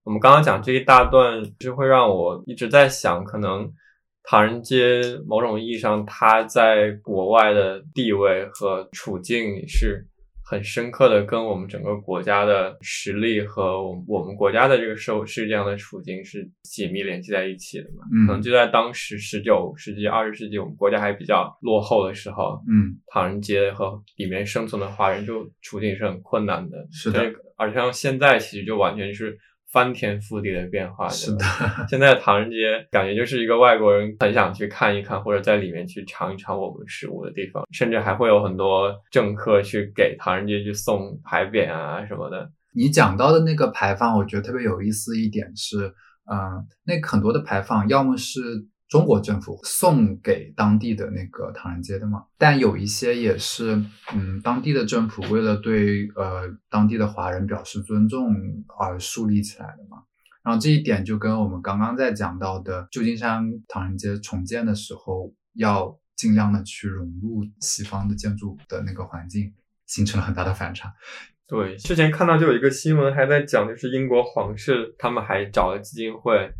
Speaker 3: 我们刚刚讲这一大段，就会让我一直在想，可能唐人街某种意义上，它在国外的地位和处境是很深刻的，跟我们整个国家的实力和我们我们国家的这个社会是这样的处境是紧密联系在一起的嘛。
Speaker 2: 嗯
Speaker 3: 可能就在当时十九世纪、二十世纪，我们国家还比较落后的时候，
Speaker 2: 嗯，
Speaker 3: 唐人街和里面生存的华人就处境是很困难的。
Speaker 2: 是的
Speaker 3: 而且像现在其实就完全是翻天覆地的变化。
Speaker 2: 是的，
Speaker 3: 现在唐人街感觉就是一个外国人很想去看一看，或者在里面去尝一尝我们食物的地方，甚至还会有很多政客去给唐人街去送牌匾啊什么的。
Speaker 2: 你讲到的那个牌坊，我觉得特别有意思一点是，嗯、那很多的牌坊要么是中国政府送给当地的那个唐人街的嘛，但有一些也是，嗯，当地的政府为了对呃当地的华人表示尊重而树立起来的嘛。然后这一点就跟我们刚刚在讲到的旧金山唐人街重建的时候，要尽量的去融入西方的建筑的那个环境，形成了很大的反差。
Speaker 3: 对，之前看到就有一个新闻还在讲，就是英国皇室他们还找了基金会，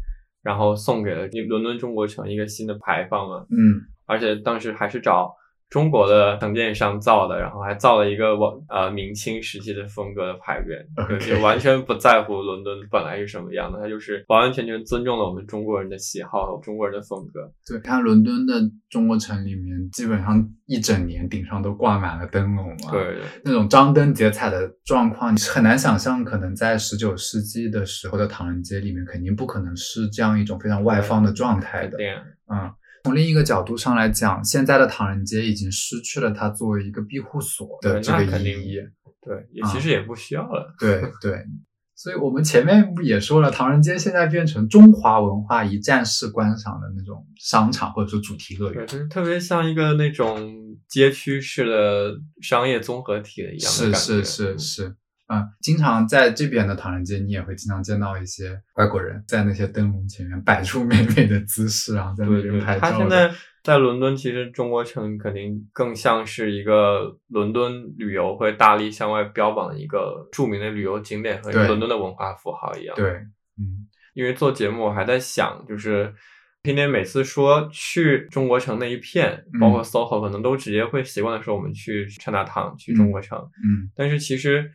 Speaker 3: 然后送给了伦敦中国城一个新的牌坊嘛，
Speaker 2: 嗯，
Speaker 3: 而且当时还是找中国的承建商造的，然后还造了一个往呃明清时期的风格的牌匾就完全不在乎伦敦本来是什么样的，它就是完完全全尊重了我们中国人的喜好和中国人的风格。
Speaker 2: 对，看伦敦的中国城里面，基本上一整年顶上都挂满了灯笼啊。，
Speaker 3: 对对
Speaker 2: 那种张灯结彩的状况，你是很难想象，可能在十九世纪的时候的唐人街里面，肯定不可能是这样一种非常外放的状态的。
Speaker 3: 肯定
Speaker 2: 嗯，从另一个角度上来讲，现在的唐人街已经失去了它作为一个庇护所的这个意义。
Speaker 3: 对，也其实也不需要了。
Speaker 2: 对对，所以我们前面不也说了，唐人街现在变成中华文化一站式观赏的那种商场或者说主题乐
Speaker 3: 对，
Speaker 2: 园。
Speaker 3: 就是特别像一个那种街区式的商业综合体的一样的
Speaker 2: 是。是是是，嗯，经常在这边的唐人街，你也会经常见到一些外国人在那些灯笼前面摆出美美的姿势，然后在那边拍照的。
Speaker 3: 它现在在伦敦，其实中国城肯定更像是一个伦敦旅游会大力向外标榜的一个著名的旅游景点和一个伦敦的文化符号一样。
Speaker 2: 对，嗯
Speaker 3: 因为做节目，我还在想，就是天天每次说去中国城那一片，
Speaker 2: 嗯
Speaker 3: 包括 SOHO，可能都直接会习惯的说我们去 China Town，去中国城。
Speaker 2: 嗯
Speaker 3: 但是其实，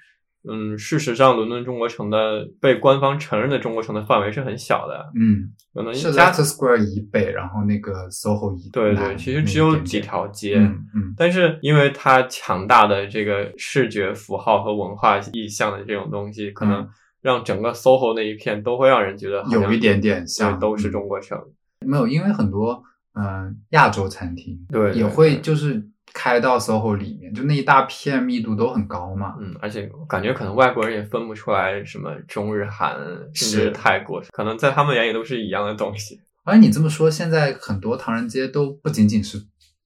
Speaker 3: 嗯，事实上，伦敦中国城的被官方承认的中国城的范围是很小的，
Speaker 2: 嗯，
Speaker 3: 可能
Speaker 2: 是
Speaker 3: 加
Speaker 2: Leicester Square 以北，然后那个 SOHO 以
Speaker 3: 对对，
Speaker 2: 南
Speaker 3: 其实
Speaker 2: 那
Speaker 3: 只有几条街。
Speaker 2: 嗯嗯
Speaker 3: 但是因为它强大的这个视觉符号和文化意象的这种东西，可能
Speaker 2: 嗯
Speaker 3: 让整个 SOHO 那一片都会让人觉得
Speaker 2: 有一点点
Speaker 3: 对
Speaker 2: 像，
Speaker 3: 都是
Speaker 2: 嗯
Speaker 3: 中国城。
Speaker 2: 没有，因为很多嗯、呃亚洲餐厅
Speaker 3: 对对
Speaker 2: 也会
Speaker 3: 对
Speaker 2: 就是开到 SOHO 里面，就那一大片密度都很高嘛。
Speaker 3: 嗯，而且感觉可能外国人也分不出来什么中日韩，甚至
Speaker 2: 是
Speaker 3: 是泰国，可能在他们眼里都是一样的东西。
Speaker 2: 而你这么说，现在很多唐人街都不仅仅是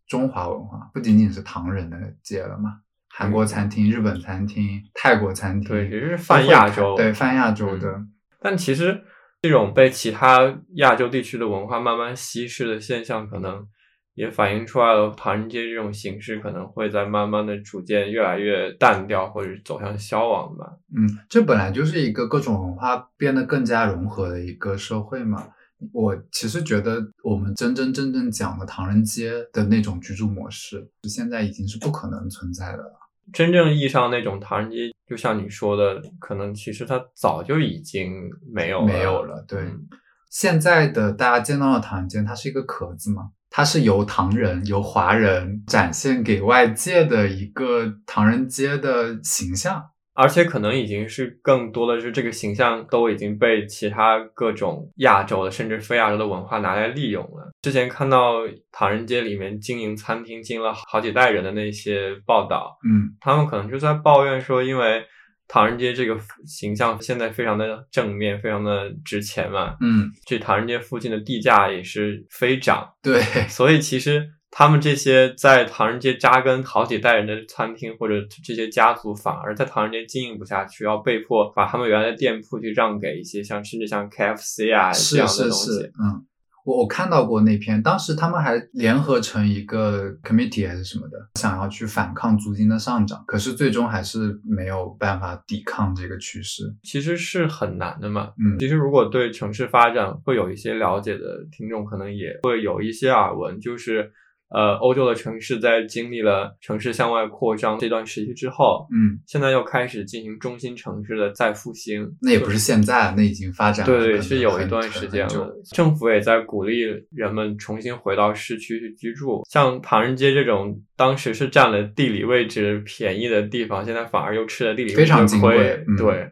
Speaker 2: 中华文化，不仅仅是唐人的街了嘛。韩国餐厅、日本餐厅、泰国餐厅，
Speaker 3: 对，其实是泛亚洲。
Speaker 2: 对泛亚洲的，
Speaker 3: 但其实这种被其他亚洲地区的文化慢慢稀释的现象，可能也反映出来了唐人街这种形式可能会在慢慢的逐渐越来越淡掉，或者走向消亡吧。
Speaker 2: 嗯，这本来就是一个各种文化变得更加融合的一个社会嘛。我其实觉得，我们真真正正讲的唐人街的那种居住模式，现在已经是不可能存在的了。
Speaker 3: 真正意义上那种唐人街，就像你说的，可能其实它早就已经没有了
Speaker 2: 没有了。对，
Speaker 3: 嗯
Speaker 2: 现在的大家见到的唐人街，它是一个壳子嘛，它是由唐人、由华人展现给外界的一个唐人街的形象。
Speaker 3: 而且可能已经是更多的是这个形象都已经被其他各种亚洲的甚至非亚洲的文化拿来利用了。之前看到唐人街里面经营餐厅经营了好几代人的那些报道，
Speaker 2: 嗯
Speaker 3: 他们可能就在抱怨说，因为唐人街这个形象现在非常的正面，非常的值钱嘛，
Speaker 2: 嗯，
Speaker 3: 这唐人街附近的地价也是飞涨，
Speaker 2: 对，
Speaker 3: 所以其实他们这些在唐人街扎根好几代人的餐厅或者这些家族，反而在唐人街经营不下去，要被迫把他们原来的店铺去让给一些像甚至像 KFC 啊这样的东
Speaker 2: 是是
Speaker 3: 西。，
Speaker 2: 嗯，我我看到过那篇，当时他们还联合成一个 committee 还是什么的，想要去反抗租金的上涨，可是最终还是没有办法抵抗这个趋势。
Speaker 3: 其实是很难的嘛。
Speaker 2: 嗯
Speaker 3: 其实如果对城市发展会有一些了解的听众，可能也会有一些耳闻，就是呃，欧洲的城市在经历了城市向外扩张这段时期之后，
Speaker 2: 嗯，
Speaker 3: 现在又开始进行中心城市的再复兴。
Speaker 2: 那也不是现在，那已经发展了
Speaker 3: 对对，是有一段时间了。政府也在鼓励人们重新回到市区去居住。像唐人街这种当时是占了地理位置便宜的地方，现在反而又吃了地理位置
Speaker 2: 非常
Speaker 3: 的亏对，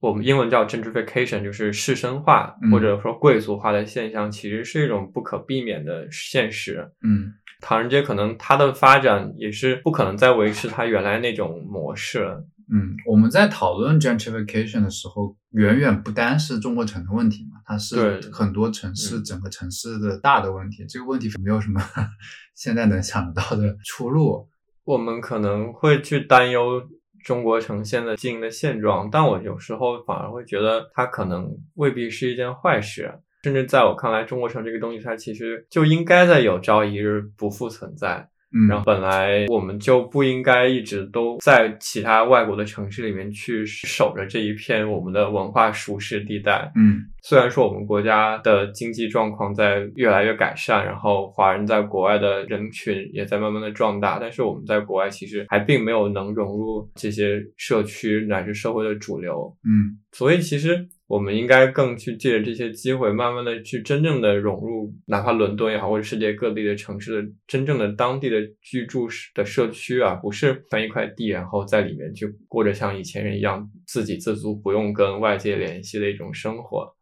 Speaker 3: 我们英文叫 gentrification，就是士绅化、
Speaker 2: 嗯
Speaker 3: 或者说贵族化的现象，其实是一种不可避免的现实。
Speaker 2: 嗯
Speaker 3: 唐人街可能它的发展也是不可能再维持它原来那种模式了。
Speaker 2: 嗯，我们在讨论 gentrification 的时候，远远不单是中国城的问题嘛，它是
Speaker 3: 对
Speaker 2: 很多城市、
Speaker 3: 嗯
Speaker 2: 整个城市的大的问题。这个问题没有什么 现在能想得到的出路。
Speaker 3: 我们可能会去担忧中国呈现的经营的现状，但我有时候反而会觉得它可能未必是一件坏事。甚至在我看来，中国城这个东西，它其实就应该在有朝一日不复存在。
Speaker 2: 嗯，
Speaker 3: 然后本来我们就不应该一直都在其他外国的城市里面去守着这一片我们的文化舒适地带。
Speaker 2: 嗯
Speaker 3: 虽然说我们国家的经济状况在越来越改善，然后华人在国外的人群也在慢慢的壮大，但是我们在国外其实还并没有能融入这些社区乃至社会的主流。
Speaker 2: 嗯
Speaker 3: 所以其实我们应该更去借着这些机会，慢慢的去真正的融入，哪怕伦敦也好，或者世界各地的城市的真正的当地的居住的社区啊，不是分一块地，然后在里面去过着像以前人一样自给自足，不用跟外界联系的一种生活。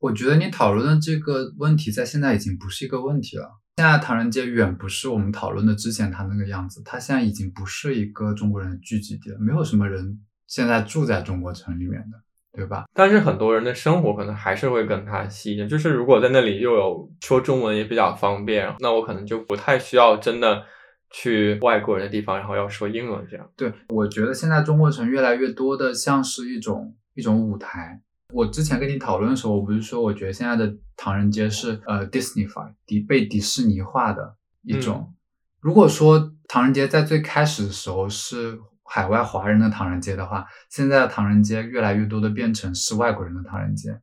Speaker 2: 我觉得你讨论的这个问题在现在已经不是一个问题了。现在唐人街远不是我们讨论的之前它那个样子，它现在已经不是一个中国人聚集地了，没有什么人现在住在中国城里面的，对吧？
Speaker 3: 但是很多人的生活可能还是会跟它吸引，就是如果在那里又有说中文也比较方便，那我可能就不太需要真的去外国人的地方，然后要说英文这样。
Speaker 2: 对，我觉得现在中国城越来越多的像是一种一种舞台。我之前跟你讨论的时候，我不是说我觉得现在的唐人街是呃 Disneyfy 迪被迪士尼化的一种。如果说唐人街在最开始的时候是海外华人的唐人街的话，现在的唐人街越来越多的变成是外国人的唐人街。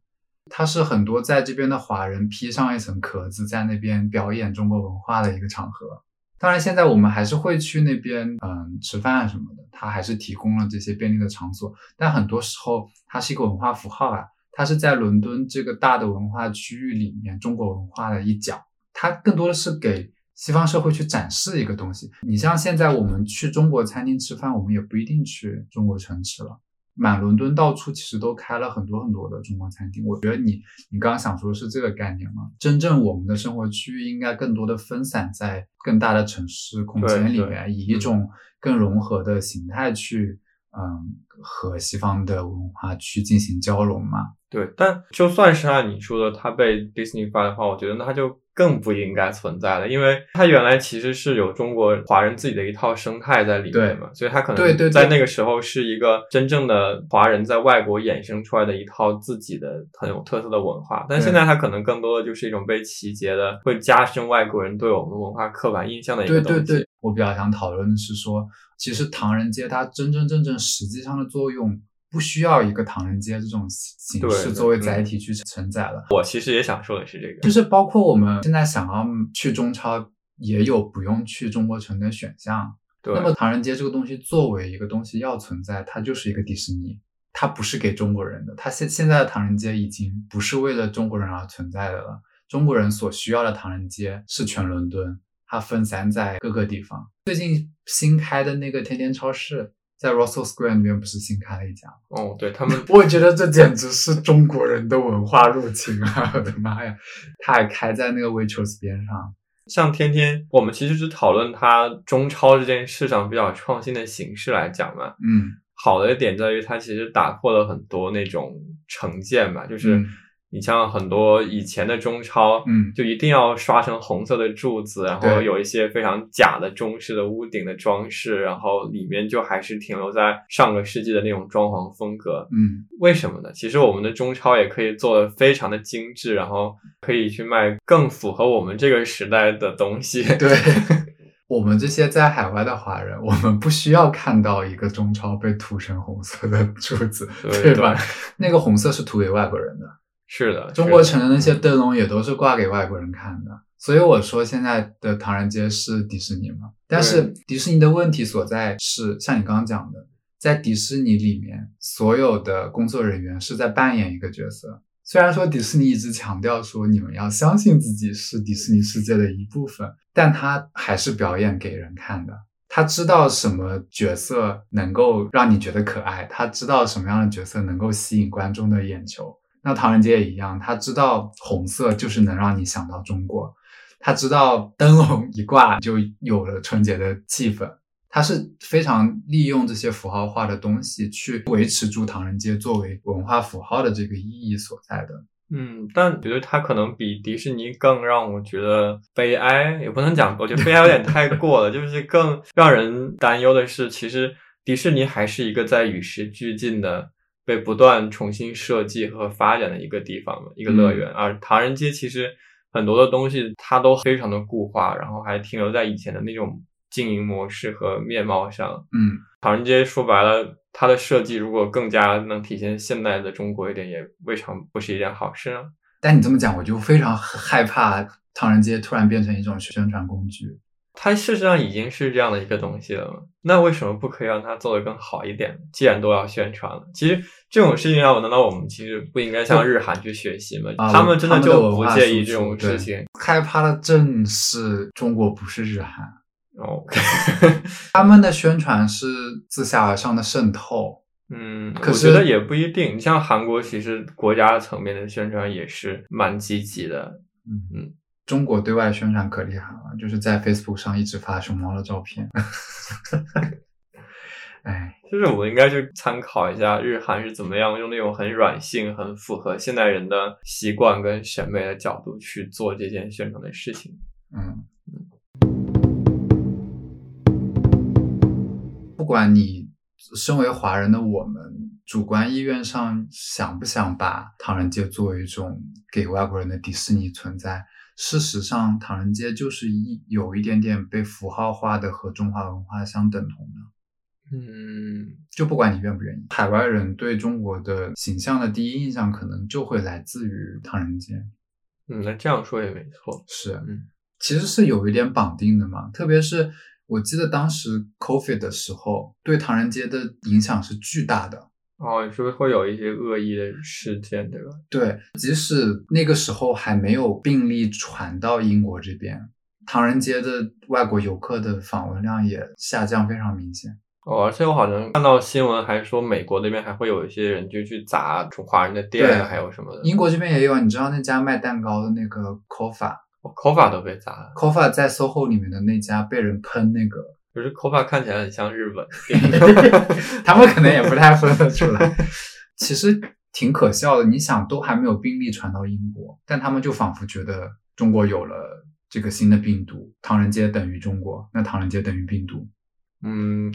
Speaker 2: 它是很多在这边的华人披上一层壳子，在那边表演中国文化的一个场合。当然，现在我们还是会去那边，嗯，吃饭啊什么的。它还是提供了这些便利的场所，但很多时候它是一个文化符号啊，它是在伦敦这个大的文化区域里面中国文化的一角。它更多的是给西方社会去展示一个东西。你像现在我们去中国餐厅吃饭，我们也不一定去中国城吃了。满伦敦到处其实都开了很多很多的中国餐厅，我觉得你你刚刚想说的是这个概念吗？真正我们的生活区域应该更多的分散在更大的城市空间里面，以一种更融合的形态去，嗯，和西方的文化去进行交融嘛。
Speaker 3: 对，但就算是按你说的，它被 Disney 化的话，我觉得那它就。更不应该存在了，因为它原来其实是有中国华人自己的一套生态在里面嘛，所以它可能在那个时候是一个真正的华人在外国衍生出来的一套自己的很有特色的文化，但现在它可能更多的就是一种被集结的，会加深外国人对我们文化刻板印象的一个
Speaker 2: 东西。对对对，我比较想讨论的是说，其实唐人街它真真正正实际上的作用。不需要一个唐人街这种形式作为载体去承载了。
Speaker 3: 我其实也想说的是这个，
Speaker 2: 就是包括我们现在想要去中超，也有不用去中国城的选项。
Speaker 3: 对。
Speaker 2: 那么唐人街这个东西作为一个东西要存在，它就是一个迪士尼，它不是给中国人的。它现现在的唐人街已经不是为了中国人而存在的了。中国人所需要的唐人街是全伦敦，它分散在各个地方。最近新开的那个天天超市。在 Russell Square 那边不是新开了一家？
Speaker 3: 哦，对他们，
Speaker 2: 我觉得这简直是中国人的文化入侵啊！我的妈呀，他还开在那个 Waitrose 边上。
Speaker 3: 像天天，我们其实是讨论它中超这件事上比较创新的形式来讲嘛。
Speaker 2: 嗯，
Speaker 3: 好的一点在于它其实打破了很多那种成见吧，就是。你像很多以前的中超，
Speaker 2: 嗯，
Speaker 3: 就一定要刷成红色的柱子，然后有一些非常假的中式的屋顶的装饰，然后里面就还是停留在上个世纪的那种装潢风格，
Speaker 2: 嗯，
Speaker 3: 为什么呢？其实我们的中超也可以做的非常的精致，然后可以去卖更符合我们这个时代的东西。
Speaker 2: 对，我们这些在海外的华人，我们不需要看到一个中超被涂成红色的 柱子，对吧？那个红色是涂给外国人的。
Speaker 3: 是的，
Speaker 2: 中国城的那些灯笼也都是挂给外国人看的，所以我说现在的唐人街是迪士尼嘛。但是迪士尼的问题所在是，像你刚刚讲的，在迪士尼里面，所有的工作人员是在扮演一个角色。虽然说迪士尼一直强调说你们要相信自己是迪士尼世界的一部分，但他还是表演给人看的。他知道什么角色能够让你觉得可爱，他知道什么样的角色能够吸引观众的眼球。那唐人街也一样，他知道红色就是能让你想到中国，他知道灯笼一挂就有了春节的气氛，他是非常利用这些符号化的东西去维持住唐人街作为文化符号的这个意义所在的。
Speaker 3: 嗯，但觉得他可能比迪士尼更让我觉得悲哀，也不能讲，我觉得悲哀有点太过了，就是更让人担忧的是，其实迪士尼还是一个在与时俱进的。被不断重新设计和发展的一个地方嘛，一个乐园。而唐人街其实很多的东西它都非常的固化，然后还停留在以前的那种经营模式和面貌上。
Speaker 2: 嗯，
Speaker 3: 唐人街说白了，它的设计如果更加能体现现代的中国一点，也未尝不是一件好事啊。
Speaker 2: 但你这么讲，我就非常 害怕唐人街突然变成一种宣传工具。
Speaker 3: 它事实上已经是这样的一个东西了，那为什么不可以让它做得更好一点？既然都要宣传了，其实这种事情啊，难道我们其实不应该向日韩去学习吗？他们真的就不介意这种事情？
Speaker 2: 害怕的正是中国，不是日韩。
Speaker 3: 哦，
Speaker 2: 他们的宣传是自下而上的渗透。
Speaker 3: 嗯，我觉得也不一定。你像韩国，其实国家层面的宣传也是蛮积极的。
Speaker 2: 嗯嗯。中国对外宣传可厉害了，就是在 Facebook 上一直发熊猫的照片。哎，
Speaker 3: 就是我们应该去参考一下日韩是怎么样用那种很软性、很符合现代人的习惯跟审美的角度去做这件宣传的事情。
Speaker 2: 嗯，不管你身为华人的我们，主观意愿上想不想把唐人街作为一种给外国人的迪士尼存在，事实上，唐人街就是一有一点点被符号化的和中华文化相等同的。
Speaker 3: 嗯，
Speaker 2: 就不管你愿不愿意，海外人对中国的形象的第一印象可能就会来自于唐人街。
Speaker 3: 嗯，那这样说也没错。
Speaker 2: 是，
Speaker 3: 嗯，
Speaker 2: 其实是有一点绑定的嘛。特别是我记得当时 COVID 的时候，对唐人街的影响是巨大的。
Speaker 3: 哦，是不是会有一些恶意的事件，对吧？
Speaker 2: 对，即使那个时候还没有病例传到英国这边，唐人街的外国游客的访问量也下降非常明显。
Speaker 3: 哦，而且我好像看到新闻还说，美国那边还会有一些人就去砸中华人的店，还有什么的。
Speaker 2: 英国这边也有，你知道那家卖蛋糕的那个 Kofa。
Speaker 3: 哦 Kofa 都被砸了
Speaker 2: ，Kofa 在 SOHO 里面的那家被人喷那个，
Speaker 3: 可是 Kofa 看起来很像日本。
Speaker 2: 他们可能也不太分得出来。其实挺可笑的，你想都还没有病例传到英国，但他们就仿佛觉得中国有了这个新的病毒，唐人街等于中国，那唐人街等于病毒。
Speaker 3: 嗯，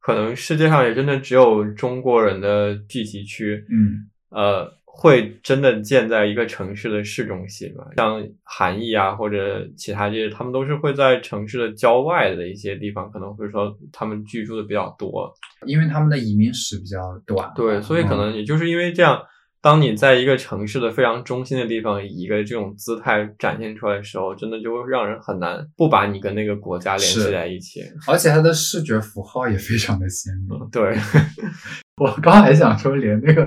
Speaker 3: 可能世界上也真的只有中国人的聚集区，
Speaker 2: 嗯，
Speaker 3: 呃，会真的建在一个城市的市中心吗？像韩裔啊或者其他这些，他们都是会在城市的郊外的一些地方，可能会说他们居住的比较多。
Speaker 2: 因为他们的移民史比较短，
Speaker 3: 对，所以可能也就是因为这样，当你在一个城市的非常中心的地方，以一个这种姿态展现出来的时候，真的就会让人很难不把你跟那个国家联系在一起。
Speaker 2: 而且它的视觉符号也非常的鲜明。
Speaker 3: 嗯，对，
Speaker 2: 我刚还想说，连那个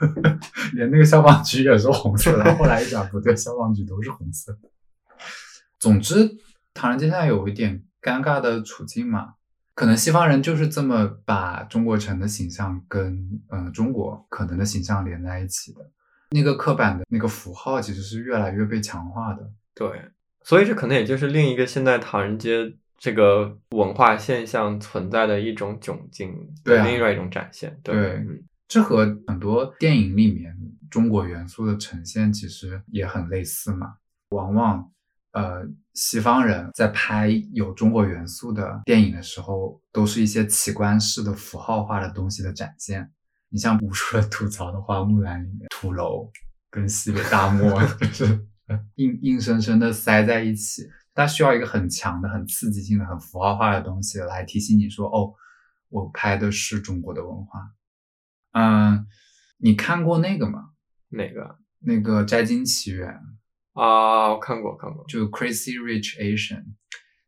Speaker 2: 连那个消防局也是红色的，后来一想不对，消防局都是红色的。总之，唐人街现在有一点尴尬的处境嘛，可能西方人就是这么把中国城的形象跟嗯、呃中国可能的形象连在一起的。那个刻板的那个符号其实是越来越被强化的。
Speaker 3: 对，所以这可能也就是另一个现在唐人街这个文化现象存在的一种窘境，
Speaker 2: 对啊
Speaker 3: 另外一种展现。对，
Speaker 2: 对
Speaker 3: 嗯
Speaker 2: 这和很多电影里面中国元素的呈现其实也很类似嘛。往往呃，西方人在拍有中国元素的电影的时候，都是一些奇观式的符号化的东西的展现。你像无数的吐槽的《话木兰》里面，土楼跟西北大漠 就是 硬硬生生的塞在一起，它需要一个很强的、很刺激性的、很符号化的东西来提醒你说，哦，我拍的是中国的文化。嗯，你看过那个吗？
Speaker 3: 哪个
Speaker 2: 那个《摘金奇缘》
Speaker 3: 啊？我看过，看过。
Speaker 2: 就《Crazy Rich Asian》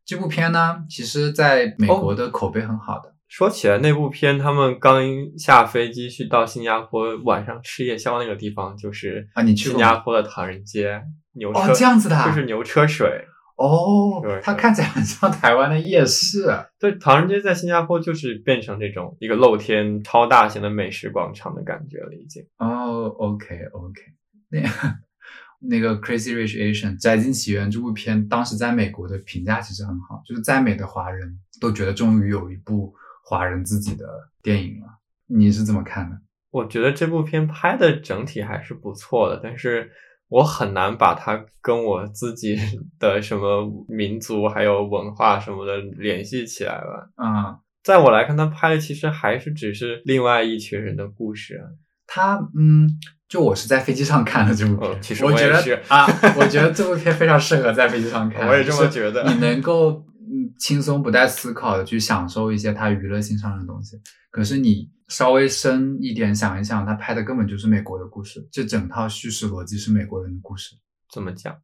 Speaker 2: 这部片呢，其实在美国的口碑很好的。
Speaker 3: 说起来，那部片他们刚下飞机去到新加坡，晚上吃夜宵那个地方，就是
Speaker 2: 啊你去
Speaker 3: 新加坡的唐人街牛车，
Speaker 2: 哦这样子的啊
Speaker 3: 就是牛车水。
Speaker 2: 哦
Speaker 3: 对，
Speaker 2: 它看起来很像台湾的夜市。
Speaker 3: 对，唐人街在新加坡就是变成这种一个露天超大型的美食广场的感觉了，已经。
Speaker 2: 哦，OK OK，那 那个《Crazy Rich Asian》摘金起源这部片，当时在美国的评价其实很好，就是在美的华人都觉得终于有一部华人自己的电影了。你是怎么看的？
Speaker 3: 我觉得这部片拍的整体还是不错的，但是我很难把它跟我自己的什么民族还有文化什么的联系起来吧。
Speaker 2: 啊、
Speaker 3: 在我来看，他拍的其实还是只是另外一群人的故事啊。
Speaker 2: 他嗯，就我是在飞机上看的这部片，
Speaker 3: 哦其实
Speaker 2: 我觉得
Speaker 3: 是
Speaker 2: 啊，我觉得这部片非常适合在飞机上看，
Speaker 3: 我也这么觉得
Speaker 2: 你能够嗯轻松不带思考的去享受一些它娱乐性上的东西。可是你稍微深一点想一想，他拍的根本就是美国的故事，这整套叙事逻辑是美国人的故事。
Speaker 3: 怎么讲？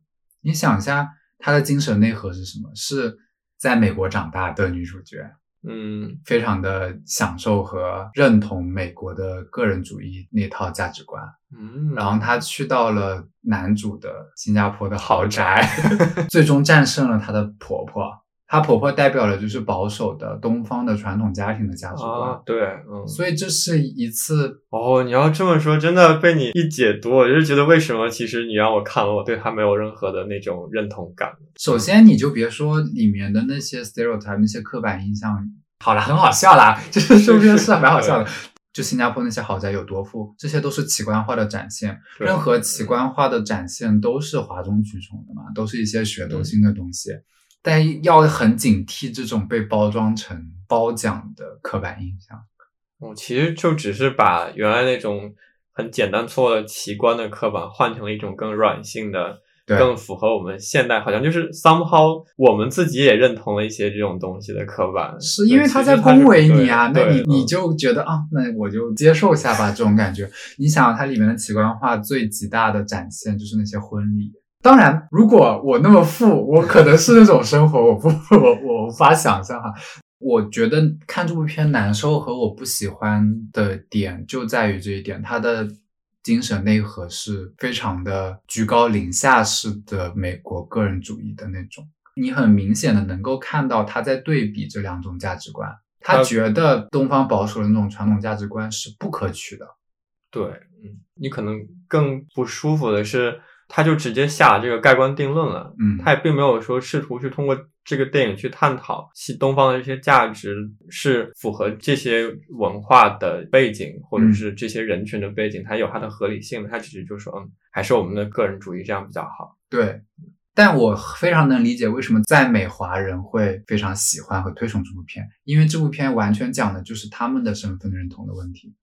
Speaker 2: 你想一下，他的精神内核是什么？是在美国长大的女主角，
Speaker 3: 嗯，
Speaker 2: 非常的享受和认同美国的个人主义那套价值观。
Speaker 3: 嗯，
Speaker 2: 然后她去到了男主的新加坡的豪宅，最终战胜了她的婆婆。她婆婆代表的就是保守的东方的传统家庭的价值观，
Speaker 3: 啊，对，嗯，
Speaker 2: 所以这是一次
Speaker 3: 哦，你要这么说，真的被你一解读，我就觉得为什么其实你让我看了，我对他没有任何的那种认同感。
Speaker 2: 首先，你就别说里面的那些 stereotype 那些刻板印象，好了，很好笑啦，就是说不定是蛮好笑的。就新加坡那些豪宅有多富，这些都是奇观化的展现。
Speaker 3: 对
Speaker 2: 任何奇观化的展现都是哗众取宠的嘛，都是一些噱头性的东西。但要很警惕这种被包装成褒奖的刻板印象。
Speaker 3: 嗯，其实就只是把原来那种很简单错误的奇观的刻板换成了一种更软性的。
Speaker 2: 对
Speaker 3: 更符合我们现代，好像就是 somehow 我们自己也认同了一些这种东西的刻板，
Speaker 2: 是因为他
Speaker 3: 他
Speaker 2: 在恭维你啊，那你你
Speaker 3: 嗯
Speaker 2: 就觉得啊，那我就接受一下吧，这种感觉。你想，它里面的奇观化最极大的展现就是那些婚礼。当然，如果我那么富，我可能是那种生活，我不，我我无法想象哈。我觉得看这部片难受和我不喜欢的点就在于这一点，它的精神内核是非常的居高临下式的美国个人主义的那种。你很明显的能够看到他在对比这两种价值观，他
Speaker 3: 他
Speaker 2: 觉得东方保守的那种传统价值观是不可取的。
Speaker 3: 对，嗯，你可能更不舒服的是，他就直接下了这个盖棺定论了，
Speaker 2: 嗯，
Speaker 3: 他也并没有说试图去通过这个电影去探讨西东方的这些价值是符合这些文化的背景，或者
Speaker 2: 嗯
Speaker 3: 是这些人群的背景，它有它的合理性，他其实就说，嗯，还是我们的个人主义这样比较好。
Speaker 2: 对。但我非常能理解为什么在美华人会非常喜欢和推崇这部片，因为这部片完全讲的就是他们的身份认同的问题。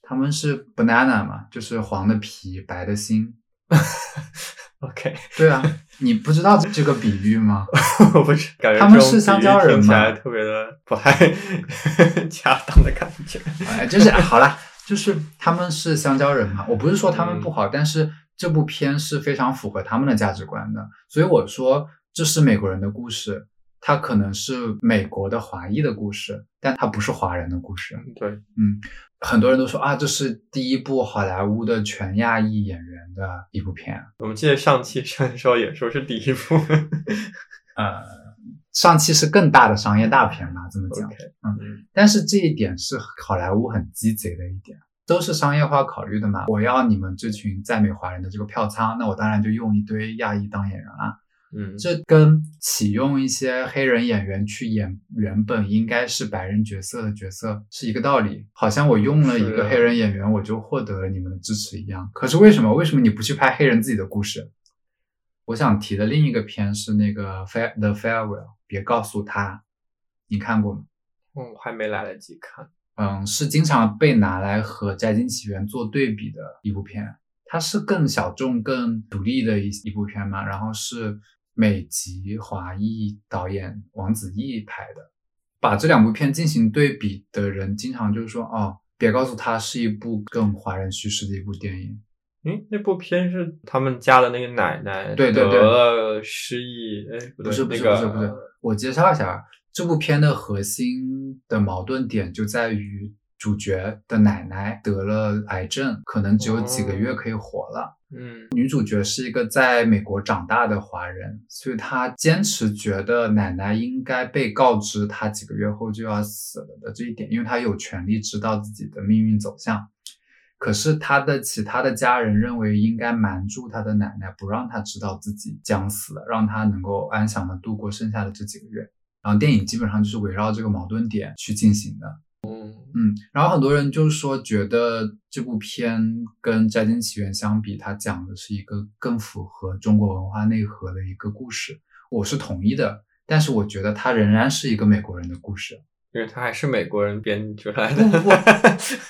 Speaker 2: 他们是 banana 嘛，就是黄的皮，白的心。
Speaker 3: OK，
Speaker 2: 对啊，你不知道这个比喻吗？
Speaker 3: 我不是感觉
Speaker 2: 他们是香蕉人吗
Speaker 3: 听起来特别的不太恰当的感觉。
Speaker 2: 哎，就是好啦，就是他们是香蕉人嘛。我不是说他们不好，但是这部片是非常符合他们的价值观的。所以我说这是美国人的故事，它可能是美国的华裔的故事，但它不是华人的故事。
Speaker 3: 对，
Speaker 2: 嗯，很多人都说啊，这是第一部好莱坞的全亚裔演员的一部片。
Speaker 3: 我们记得上期的时候也说是第一部。
Speaker 2: 呃，上期是更大的商业大片吧，这么讲。嗯
Speaker 3: 嗯
Speaker 2: 但是这一点是好莱坞很鸡贼的一点，都是商业化考虑的嘛。我要你们这群在美华人的这个票仓，那我当然就用一堆亚裔当演员啦。
Speaker 3: 嗯，
Speaker 2: 这跟启用一些黑人演员去演原本应该是白人角色的角色是一个道理。好像我用了一个黑人演员，我就获得了你们的支持一样。可是为什么？为什么你不去拍黑人自己的故事？我想提的另一个片是那个《Fair The Farewell》，别告诉他，你看过吗？
Speaker 3: 嗯，我还没来得及看。
Speaker 2: 嗯，是经常被拿来和《摘金奇缘》做对比的一部片。它是更小众、更独立的一一部片嘛，然后是美籍华裔导演王子异拍的。把这两部片进行对比的人，经常就是说，哦，别告诉他是一部更华人叙事的一部电影。
Speaker 3: 嗯，那部片是他们家的那个奶奶
Speaker 2: 对对对
Speaker 3: 得了失忆，哎，不
Speaker 2: 是不是
Speaker 3: 那个
Speaker 2: 不是不是，我介绍一下啊，这部片的核心的矛盾点就在于主角的奶奶得了癌症，可能只有几个月可以活了。
Speaker 3: 嗯
Speaker 2: 女主角是一个在美国长大的华人，所以她坚持觉得奶奶应该被告知她几个月后就要死了的这一点，因为她有权利知道自己的命运走向。可是她的其他的家人认为应该瞒住她的奶奶，不让她知道自己将死了，让她能够安详的度过剩下的这几个月。然后电影基本上就是围绕这个矛盾点去进行的。
Speaker 3: 嗯
Speaker 2: 嗯，然后很多人就是说，觉得这部片跟《摘金奇缘》相比，它讲的是一个更符合中国文化内核的一个故事，我是同意的。但是我觉得它仍然是一个美国人的故事，
Speaker 3: 因为它还是美国人编出来
Speaker 2: 不
Speaker 3: 的。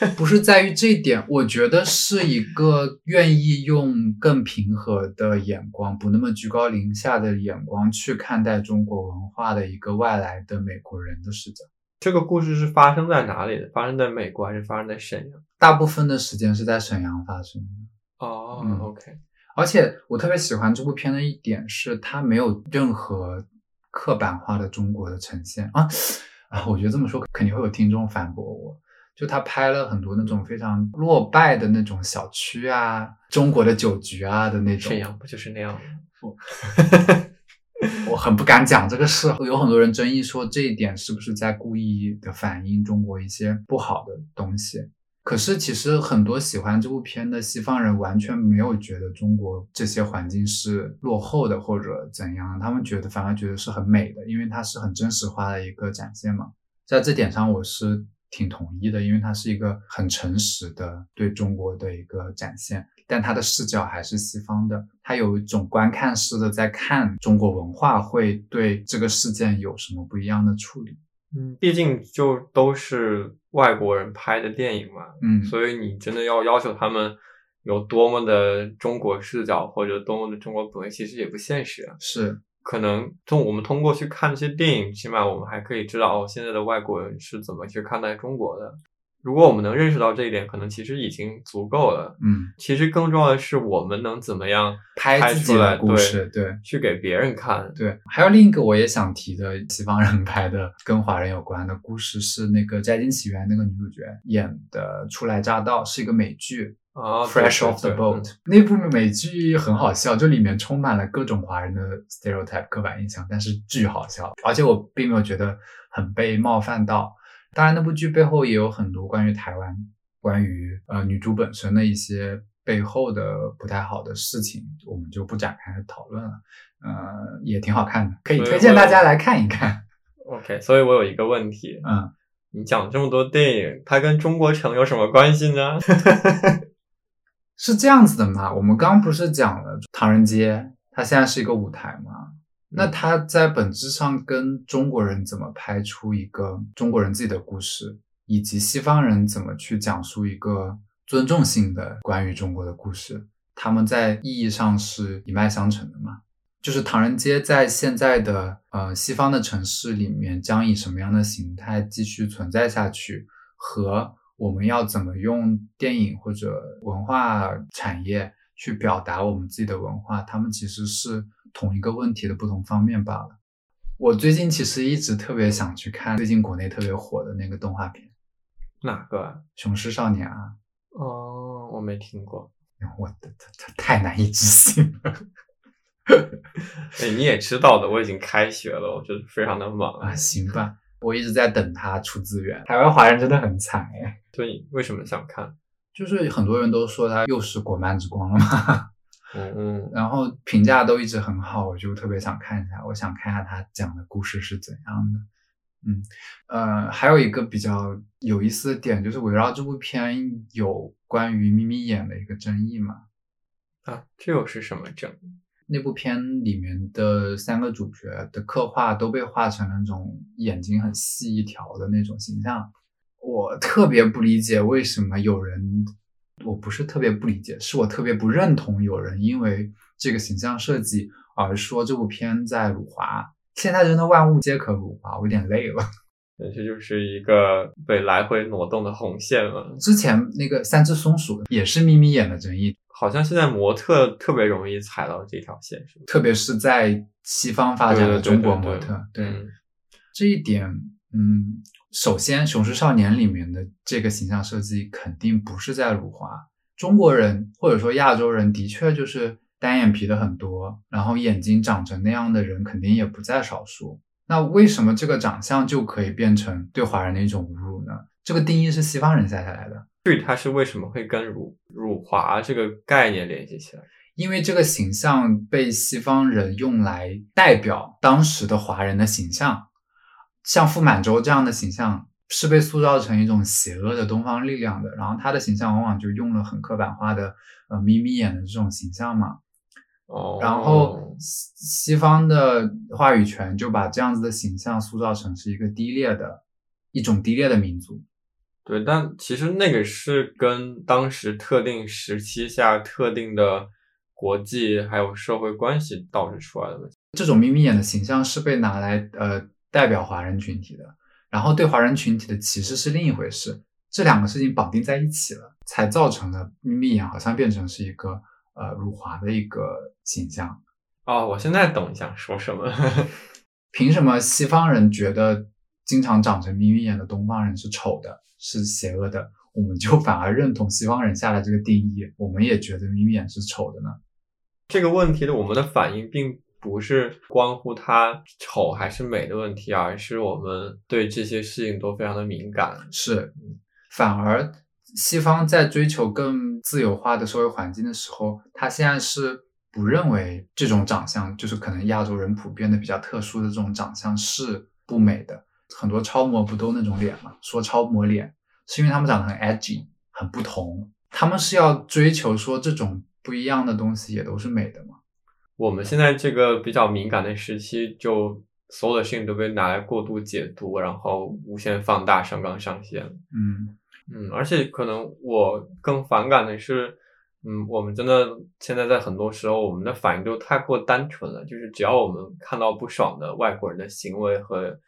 Speaker 2: 不 不是在于这一点，我觉得是一个愿意用更平和的眼光，不那么居高临下的眼光去看待中国文化的一个外来的美国人的视角。
Speaker 3: 这个故事是发生在哪里的？发生在美国还是发生在沈阳？
Speaker 2: 大部分的时间是在沈阳发生的。
Speaker 3: 哦、
Speaker 2: 嗯
Speaker 3: o k
Speaker 2: 而且我特别喜欢这部片的一点是，它没有任何刻板化的中国的呈现啊啊！我觉得这么说肯定会有听众反驳我，就他拍了很多那种非常落败的那种小区啊，中国的酒局啊的那种
Speaker 3: 沈。阳不就是那样吗？
Speaker 2: 我很不敢讲这个事。有很多人争议说这一点是不是在故意的反映中国一些不好的东西。可是其实很多喜欢这部片的西方人完全没有觉得中国这些环境是落后的或者怎样，他们觉得反而觉得是很美的，因为它是很真实化的一个展现嘛。在这点上我是挺统一的，因为它是一个很诚实的对中国的一个展现，但它的视角还是西方的，它有一种观看式的在看中国文化，会对这个事件有什么不一样的处理。
Speaker 3: 嗯，毕竟就都是外国人拍的电影嘛，
Speaker 2: 嗯，
Speaker 3: 所以你真的要要求他们有多么的中国视角或者多么的中国本位，其实也不现实啊。
Speaker 2: 是，
Speaker 3: 可能从我们通过去看这些电影，起码我们还可以知道哦，现在的外国人是怎么去看待中国的。如果我们能认识到这一点，可能其实已经足够了。
Speaker 2: 嗯，
Speaker 3: 其实更重要的是，我们能怎么样
Speaker 2: 拍自己
Speaker 3: 出来
Speaker 2: 的故事，对
Speaker 3: 对，去给别人看。
Speaker 2: 对。还有另一个我也想提的西方人拍的跟华人有关的故事，是那个《摘金奇缘》那个女主角演的《初来乍到》，是一个美剧。
Speaker 3: 啊
Speaker 2: Fresh off the boat
Speaker 3: 嗯
Speaker 2: 那部美剧很好笑，就里面充满了各种华人的 stereotype 刻板印象，但是巨好笑，而且我并没有觉得很被冒犯到。当然，那部剧背后也有很多关于台湾、关于呃女主本身的一些背后的不太好的事情，我们就不展开讨论了。呃，也挺好看的，可以推荐大家来看一看。
Speaker 3: OK，所以我有一个问题，
Speaker 2: 嗯，
Speaker 3: 你讲这么多电影，它跟中国城有什么关系呢？
Speaker 2: 是这样子的嘛？我们刚刚不是讲了唐人街，它现在是一个舞台嘛？那它在本质上跟中国人怎么拍出一个中国人自己的故事，以及西方人怎么去讲述一个尊重性的关于中国的故事，他们在意义上是一脉相承的嘛？就是唐人街在现在的呃西方的城市里面将以什么样的形态继续存在下去，和我们要怎么用电影或者文化产业去表达我们自己的文化，他们其实是同一个问题的不同方面罢了。我最近其实一直特别想去看最近国内特别火的那个动画片《
Speaker 3: 哪个啊？
Speaker 2: 雄狮少年》啊，
Speaker 3: 哦，我没听过。
Speaker 2: 我的它它太难以置信了
Speaker 3: 哎，你也知道的，我已经开学了，我就是非常的忙
Speaker 2: 啊！行吧，我一直在等它出资源。台湾华人真的很惨哎，
Speaker 3: 所以为什么想看？
Speaker 2: 就是很多人都说它又是国漫之光了嘛。
Speaker 3: 嗯嗯，
Speaker 2: 然后评价都一直很好，我就特别想看一下，我想看一下他讲的故事是怎样的。嗯，呃，还有一个比较有意思的点，就是围绕这部片有关于眯眯眼的一个争议嘛。
Speaker 3: 啊，这又是什么争议？
Speaker 2: 那部片里面的三个主角的刻画都被画成那种眼睛很细一条的那种形象，我特别不理解为什么有人。我不是特别不理解，是我特别不认同有人因为这个形象设计而说这部片在辱华。现在真的万物皆可辱华，我有点累了。
Speaker 3: 这就是一个被来回挪动的红线了。
Speaker 2: 之前那个三只松鼠也是眯眯眼的争议，
Speaker 3: 好像现在模特特别容易踩到这条线，是吧？
Speaker 2: 特别是在西方发展的中国模特，
Speaker 3: 对
Speaker 2: 对这一点，嗯。首先，《雄狮少年》里面的这个形象设计肯定不是在辱华。中国人或者说亚洲人的确就是单眼皮的很多，然后眼睛长成那样的人肯定也不在少数。那为什么这个长相就可以变成对华人的一种侮辱呢？这个定义是西方人下下来的。
Speaker 3: 至于它是为什么会跟辱辱华这个概念联系起来？
Speaker 2: 因为这个形象被西方人用来代表当时的华人的形象。像傅满洲这样的形象是被塑造成一种邪恶的东方力量的，然后他的形象往往就用了很刻板化的呃眯眯眼的这种形象嘛。
Speaker 3: 哦，
Speaker 2: 然后西西方的话语权就把这样子的形象塑造成是一个低劣的一种低劣的民族。
Speaker 3: 对，但其实那个是跟当时特定时期下特定的国际还有社会关系导致出来的问题。
Speaker 2: 这种眯眯眼的形象是被拿来呃。代表华人群体的，然后对华人群体的歧视是另一回事，这两个事情绑定在一起了，才造成了眯眯眼好像变成是一个呃辱华的一个形象。
Speaker 3: 哦，我现在懂你想说什么。
Speaker 2: 凭什么西方人觉得经常长成眯眯眼的东方人是丑的，是邪恶的，我们就反而认同西方人下的这个定义，我们也觉得眯眯眼是丑的呢？
Speaker 3: 这个问题的我们的反应并。不是关乎它丑还是美的问题，而是我们对这些事情都非常的敏感。
Speaker 2: 是，反而西方在追求更自由化的社会环境的时候，他现在是不认为这种长相，就是可能亚洲人普遍的比较特殊的这种长相是不美的。很多超模不都那种脸吗？说超模脸，是因为他们长得很 edgy，很不同。他们是要追求说这种不一样的东西也都是美的吗？
Speaker 3: 我们现在这个比较敏感的时期，就所有的事情都被拿来过度解读，然后无限放大、上纲上线。
Speaker 2: 嗯
Speaker 3: 嗯，而且可能我更反感的是，嗯，我们真的现在在很多时候，我们的反应都太过单纯了，就是只要我们看到不爽的外国人的行为和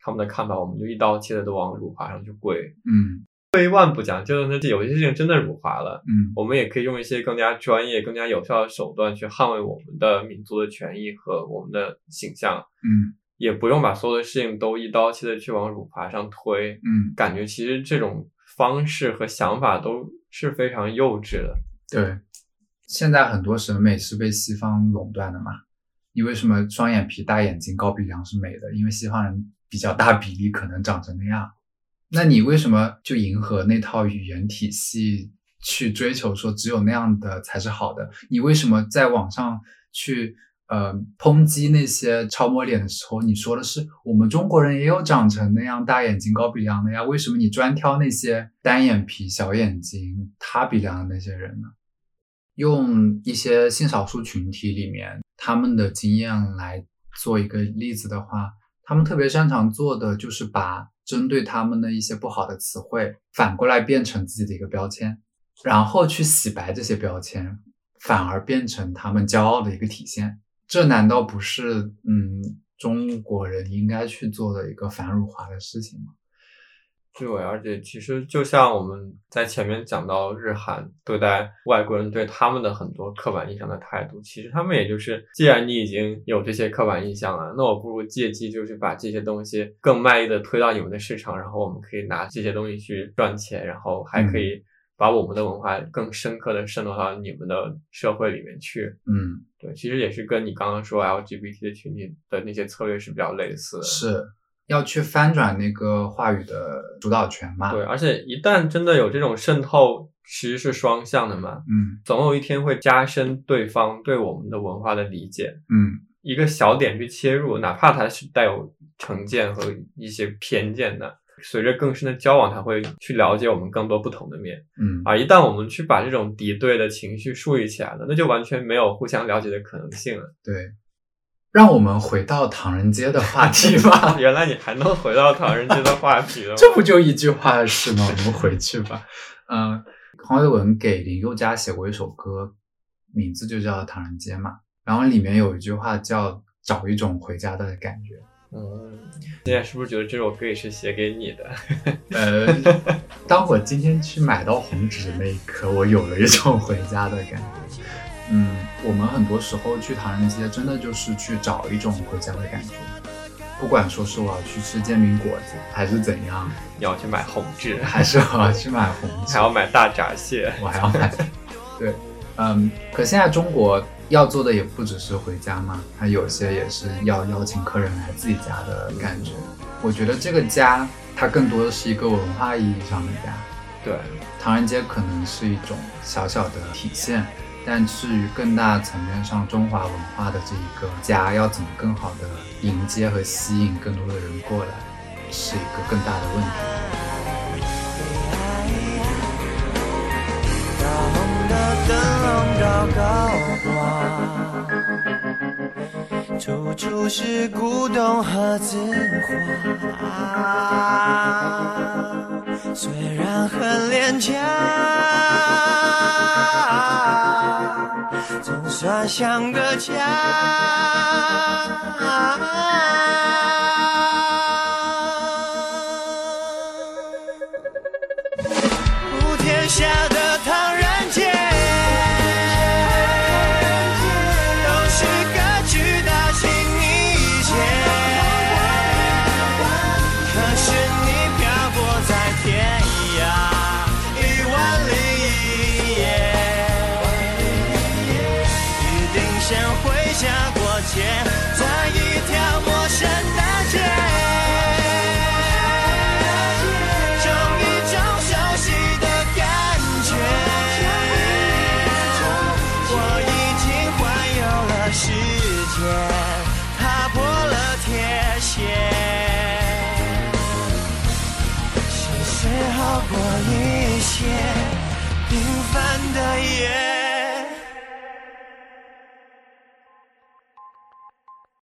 Speaker 3: 他们的看法，我们就一刀切的都往辱华上去跪。
Speaker 2: 嗯
Speaker 3: 退一万步讲，就是那有些事情真的辱华了，
Speaker 2: 嗯
Speaker 3: 我们也可以用一些更加专业、更加有效的手段去捍卫我们的民族的权益和我们的形象，
Speaker 2: 嗯
Speaker 3: 也不用把所有的事情都一刀切的去往辱华上推。
Speaker 2: 嗯，
Speaker 3: 感觉其实这种方式和想法都是非常幼稚的。
Speaker 2: 对。现在很多审美是被西方垄断的嘛？你为什么双眼皮、大眼睛、高鼻梁是美的？因为西方人比较大比例可能长成那样。那你为什么就迎合那套语言体系去追求说只有那样的才是好的？你为什么在网上去呃抨击那些超模脸的时候，你说的是我们中国人也有长成那样大眼睛、高鼻梁的呀？为什么你专挑那些单眼皮、小眼睛、塌鼻梁的那些人呢？用一些性少数群体里面他们的经验来做一个例子的话，他们特别擅长做的就是把针对他们的一些不好的词汇反过来变成自己的一个标签，然后去洗白这些标签，反而变成他们骄傲的一个体现。这难道不是嗯中国人应该去做的一个反辱华的事情吗？
Speaker 3: 对，而且其实就像我们在前面讲到日韩对待外国人对他们的很多刻板印象的态度，其实他们也就是，既然你已经有这些刻板印象了，那我不如借机就是把这些东西更卖力的推到你们的市场，然后我们可以拿这些东西去赚钱，然后还可以把我们的文化更深刻的渗透到你们的社会里面去。
Speaker 2: 嗯，
Speaker 3: 对，其实也是跟你刚刚说 LGBT 的群体的那些策略是比较类似的。
Speaker 2: 是要去翻转那个话语的主导权嘛？
Speaker 3: 对，而且一旦真的有这种渗透，其实是双向的嘛，
Speaker 2: 嗯
Speaker 3: 总有一天会加深对方对我们的文化的理解。
Speaker 2: 嗯
Speaker 3: 一个小点去切入，哪怕它是带有成见和一些偏见的，随着更深的交往，他会去了解我们更多不同的面。
Speaker 2: 嗯
Speaker 3: 而一旦我们去把这种敌对的情绪树立起来了，那就完全没有互相了解的可能性了。
Speaker 2: 对，让我们回到唐人街的话题吧。
Speaker 3: 原来你还能回到唐人街的话题了？
Speaker 2: 这不就一句话的事吗？我们回去吧。嗯，黄伟文给林宥嘉写过一首歌，名字就叫《唐人街》嘛。然后里面有一句话叫“找一种回家的感觉
Speaker 3: 嗯，现在是不是觉得这首歌也是写给你的？”。
Speaker 2: 呃，当我今天去买到红纸的那一刻，我有了一种回家的感觉。嗯，我们很多时候去唐人街，真的就是去找一种回家的感觉。不管说是我要去吃煎饼果子，还是怎样，
Speaker 3: 你要去买红纸，
Speaker 2: 还是我要去买红纸，
Speaker 3: 还要买大闸蟹。
Speaker 2: 我还要买。对，嗯，可现在中国要做的也不只是回家嘛，它有些也是要邀请客人来自己家的感觉。我觉得这个家，它更多的是一个文化意义上的家。
Speaker 3: 对，
Speaker 2: 唐人街可能是一种小小的体现，但至于更大层面上中华文化的这一个家，要怎么更好的迎接和吸引更多的人过来，是一个更大的问题。
Speaker 1: 灯笼高高挂，处处是古董和字画。虽然很廉价，总算像个家。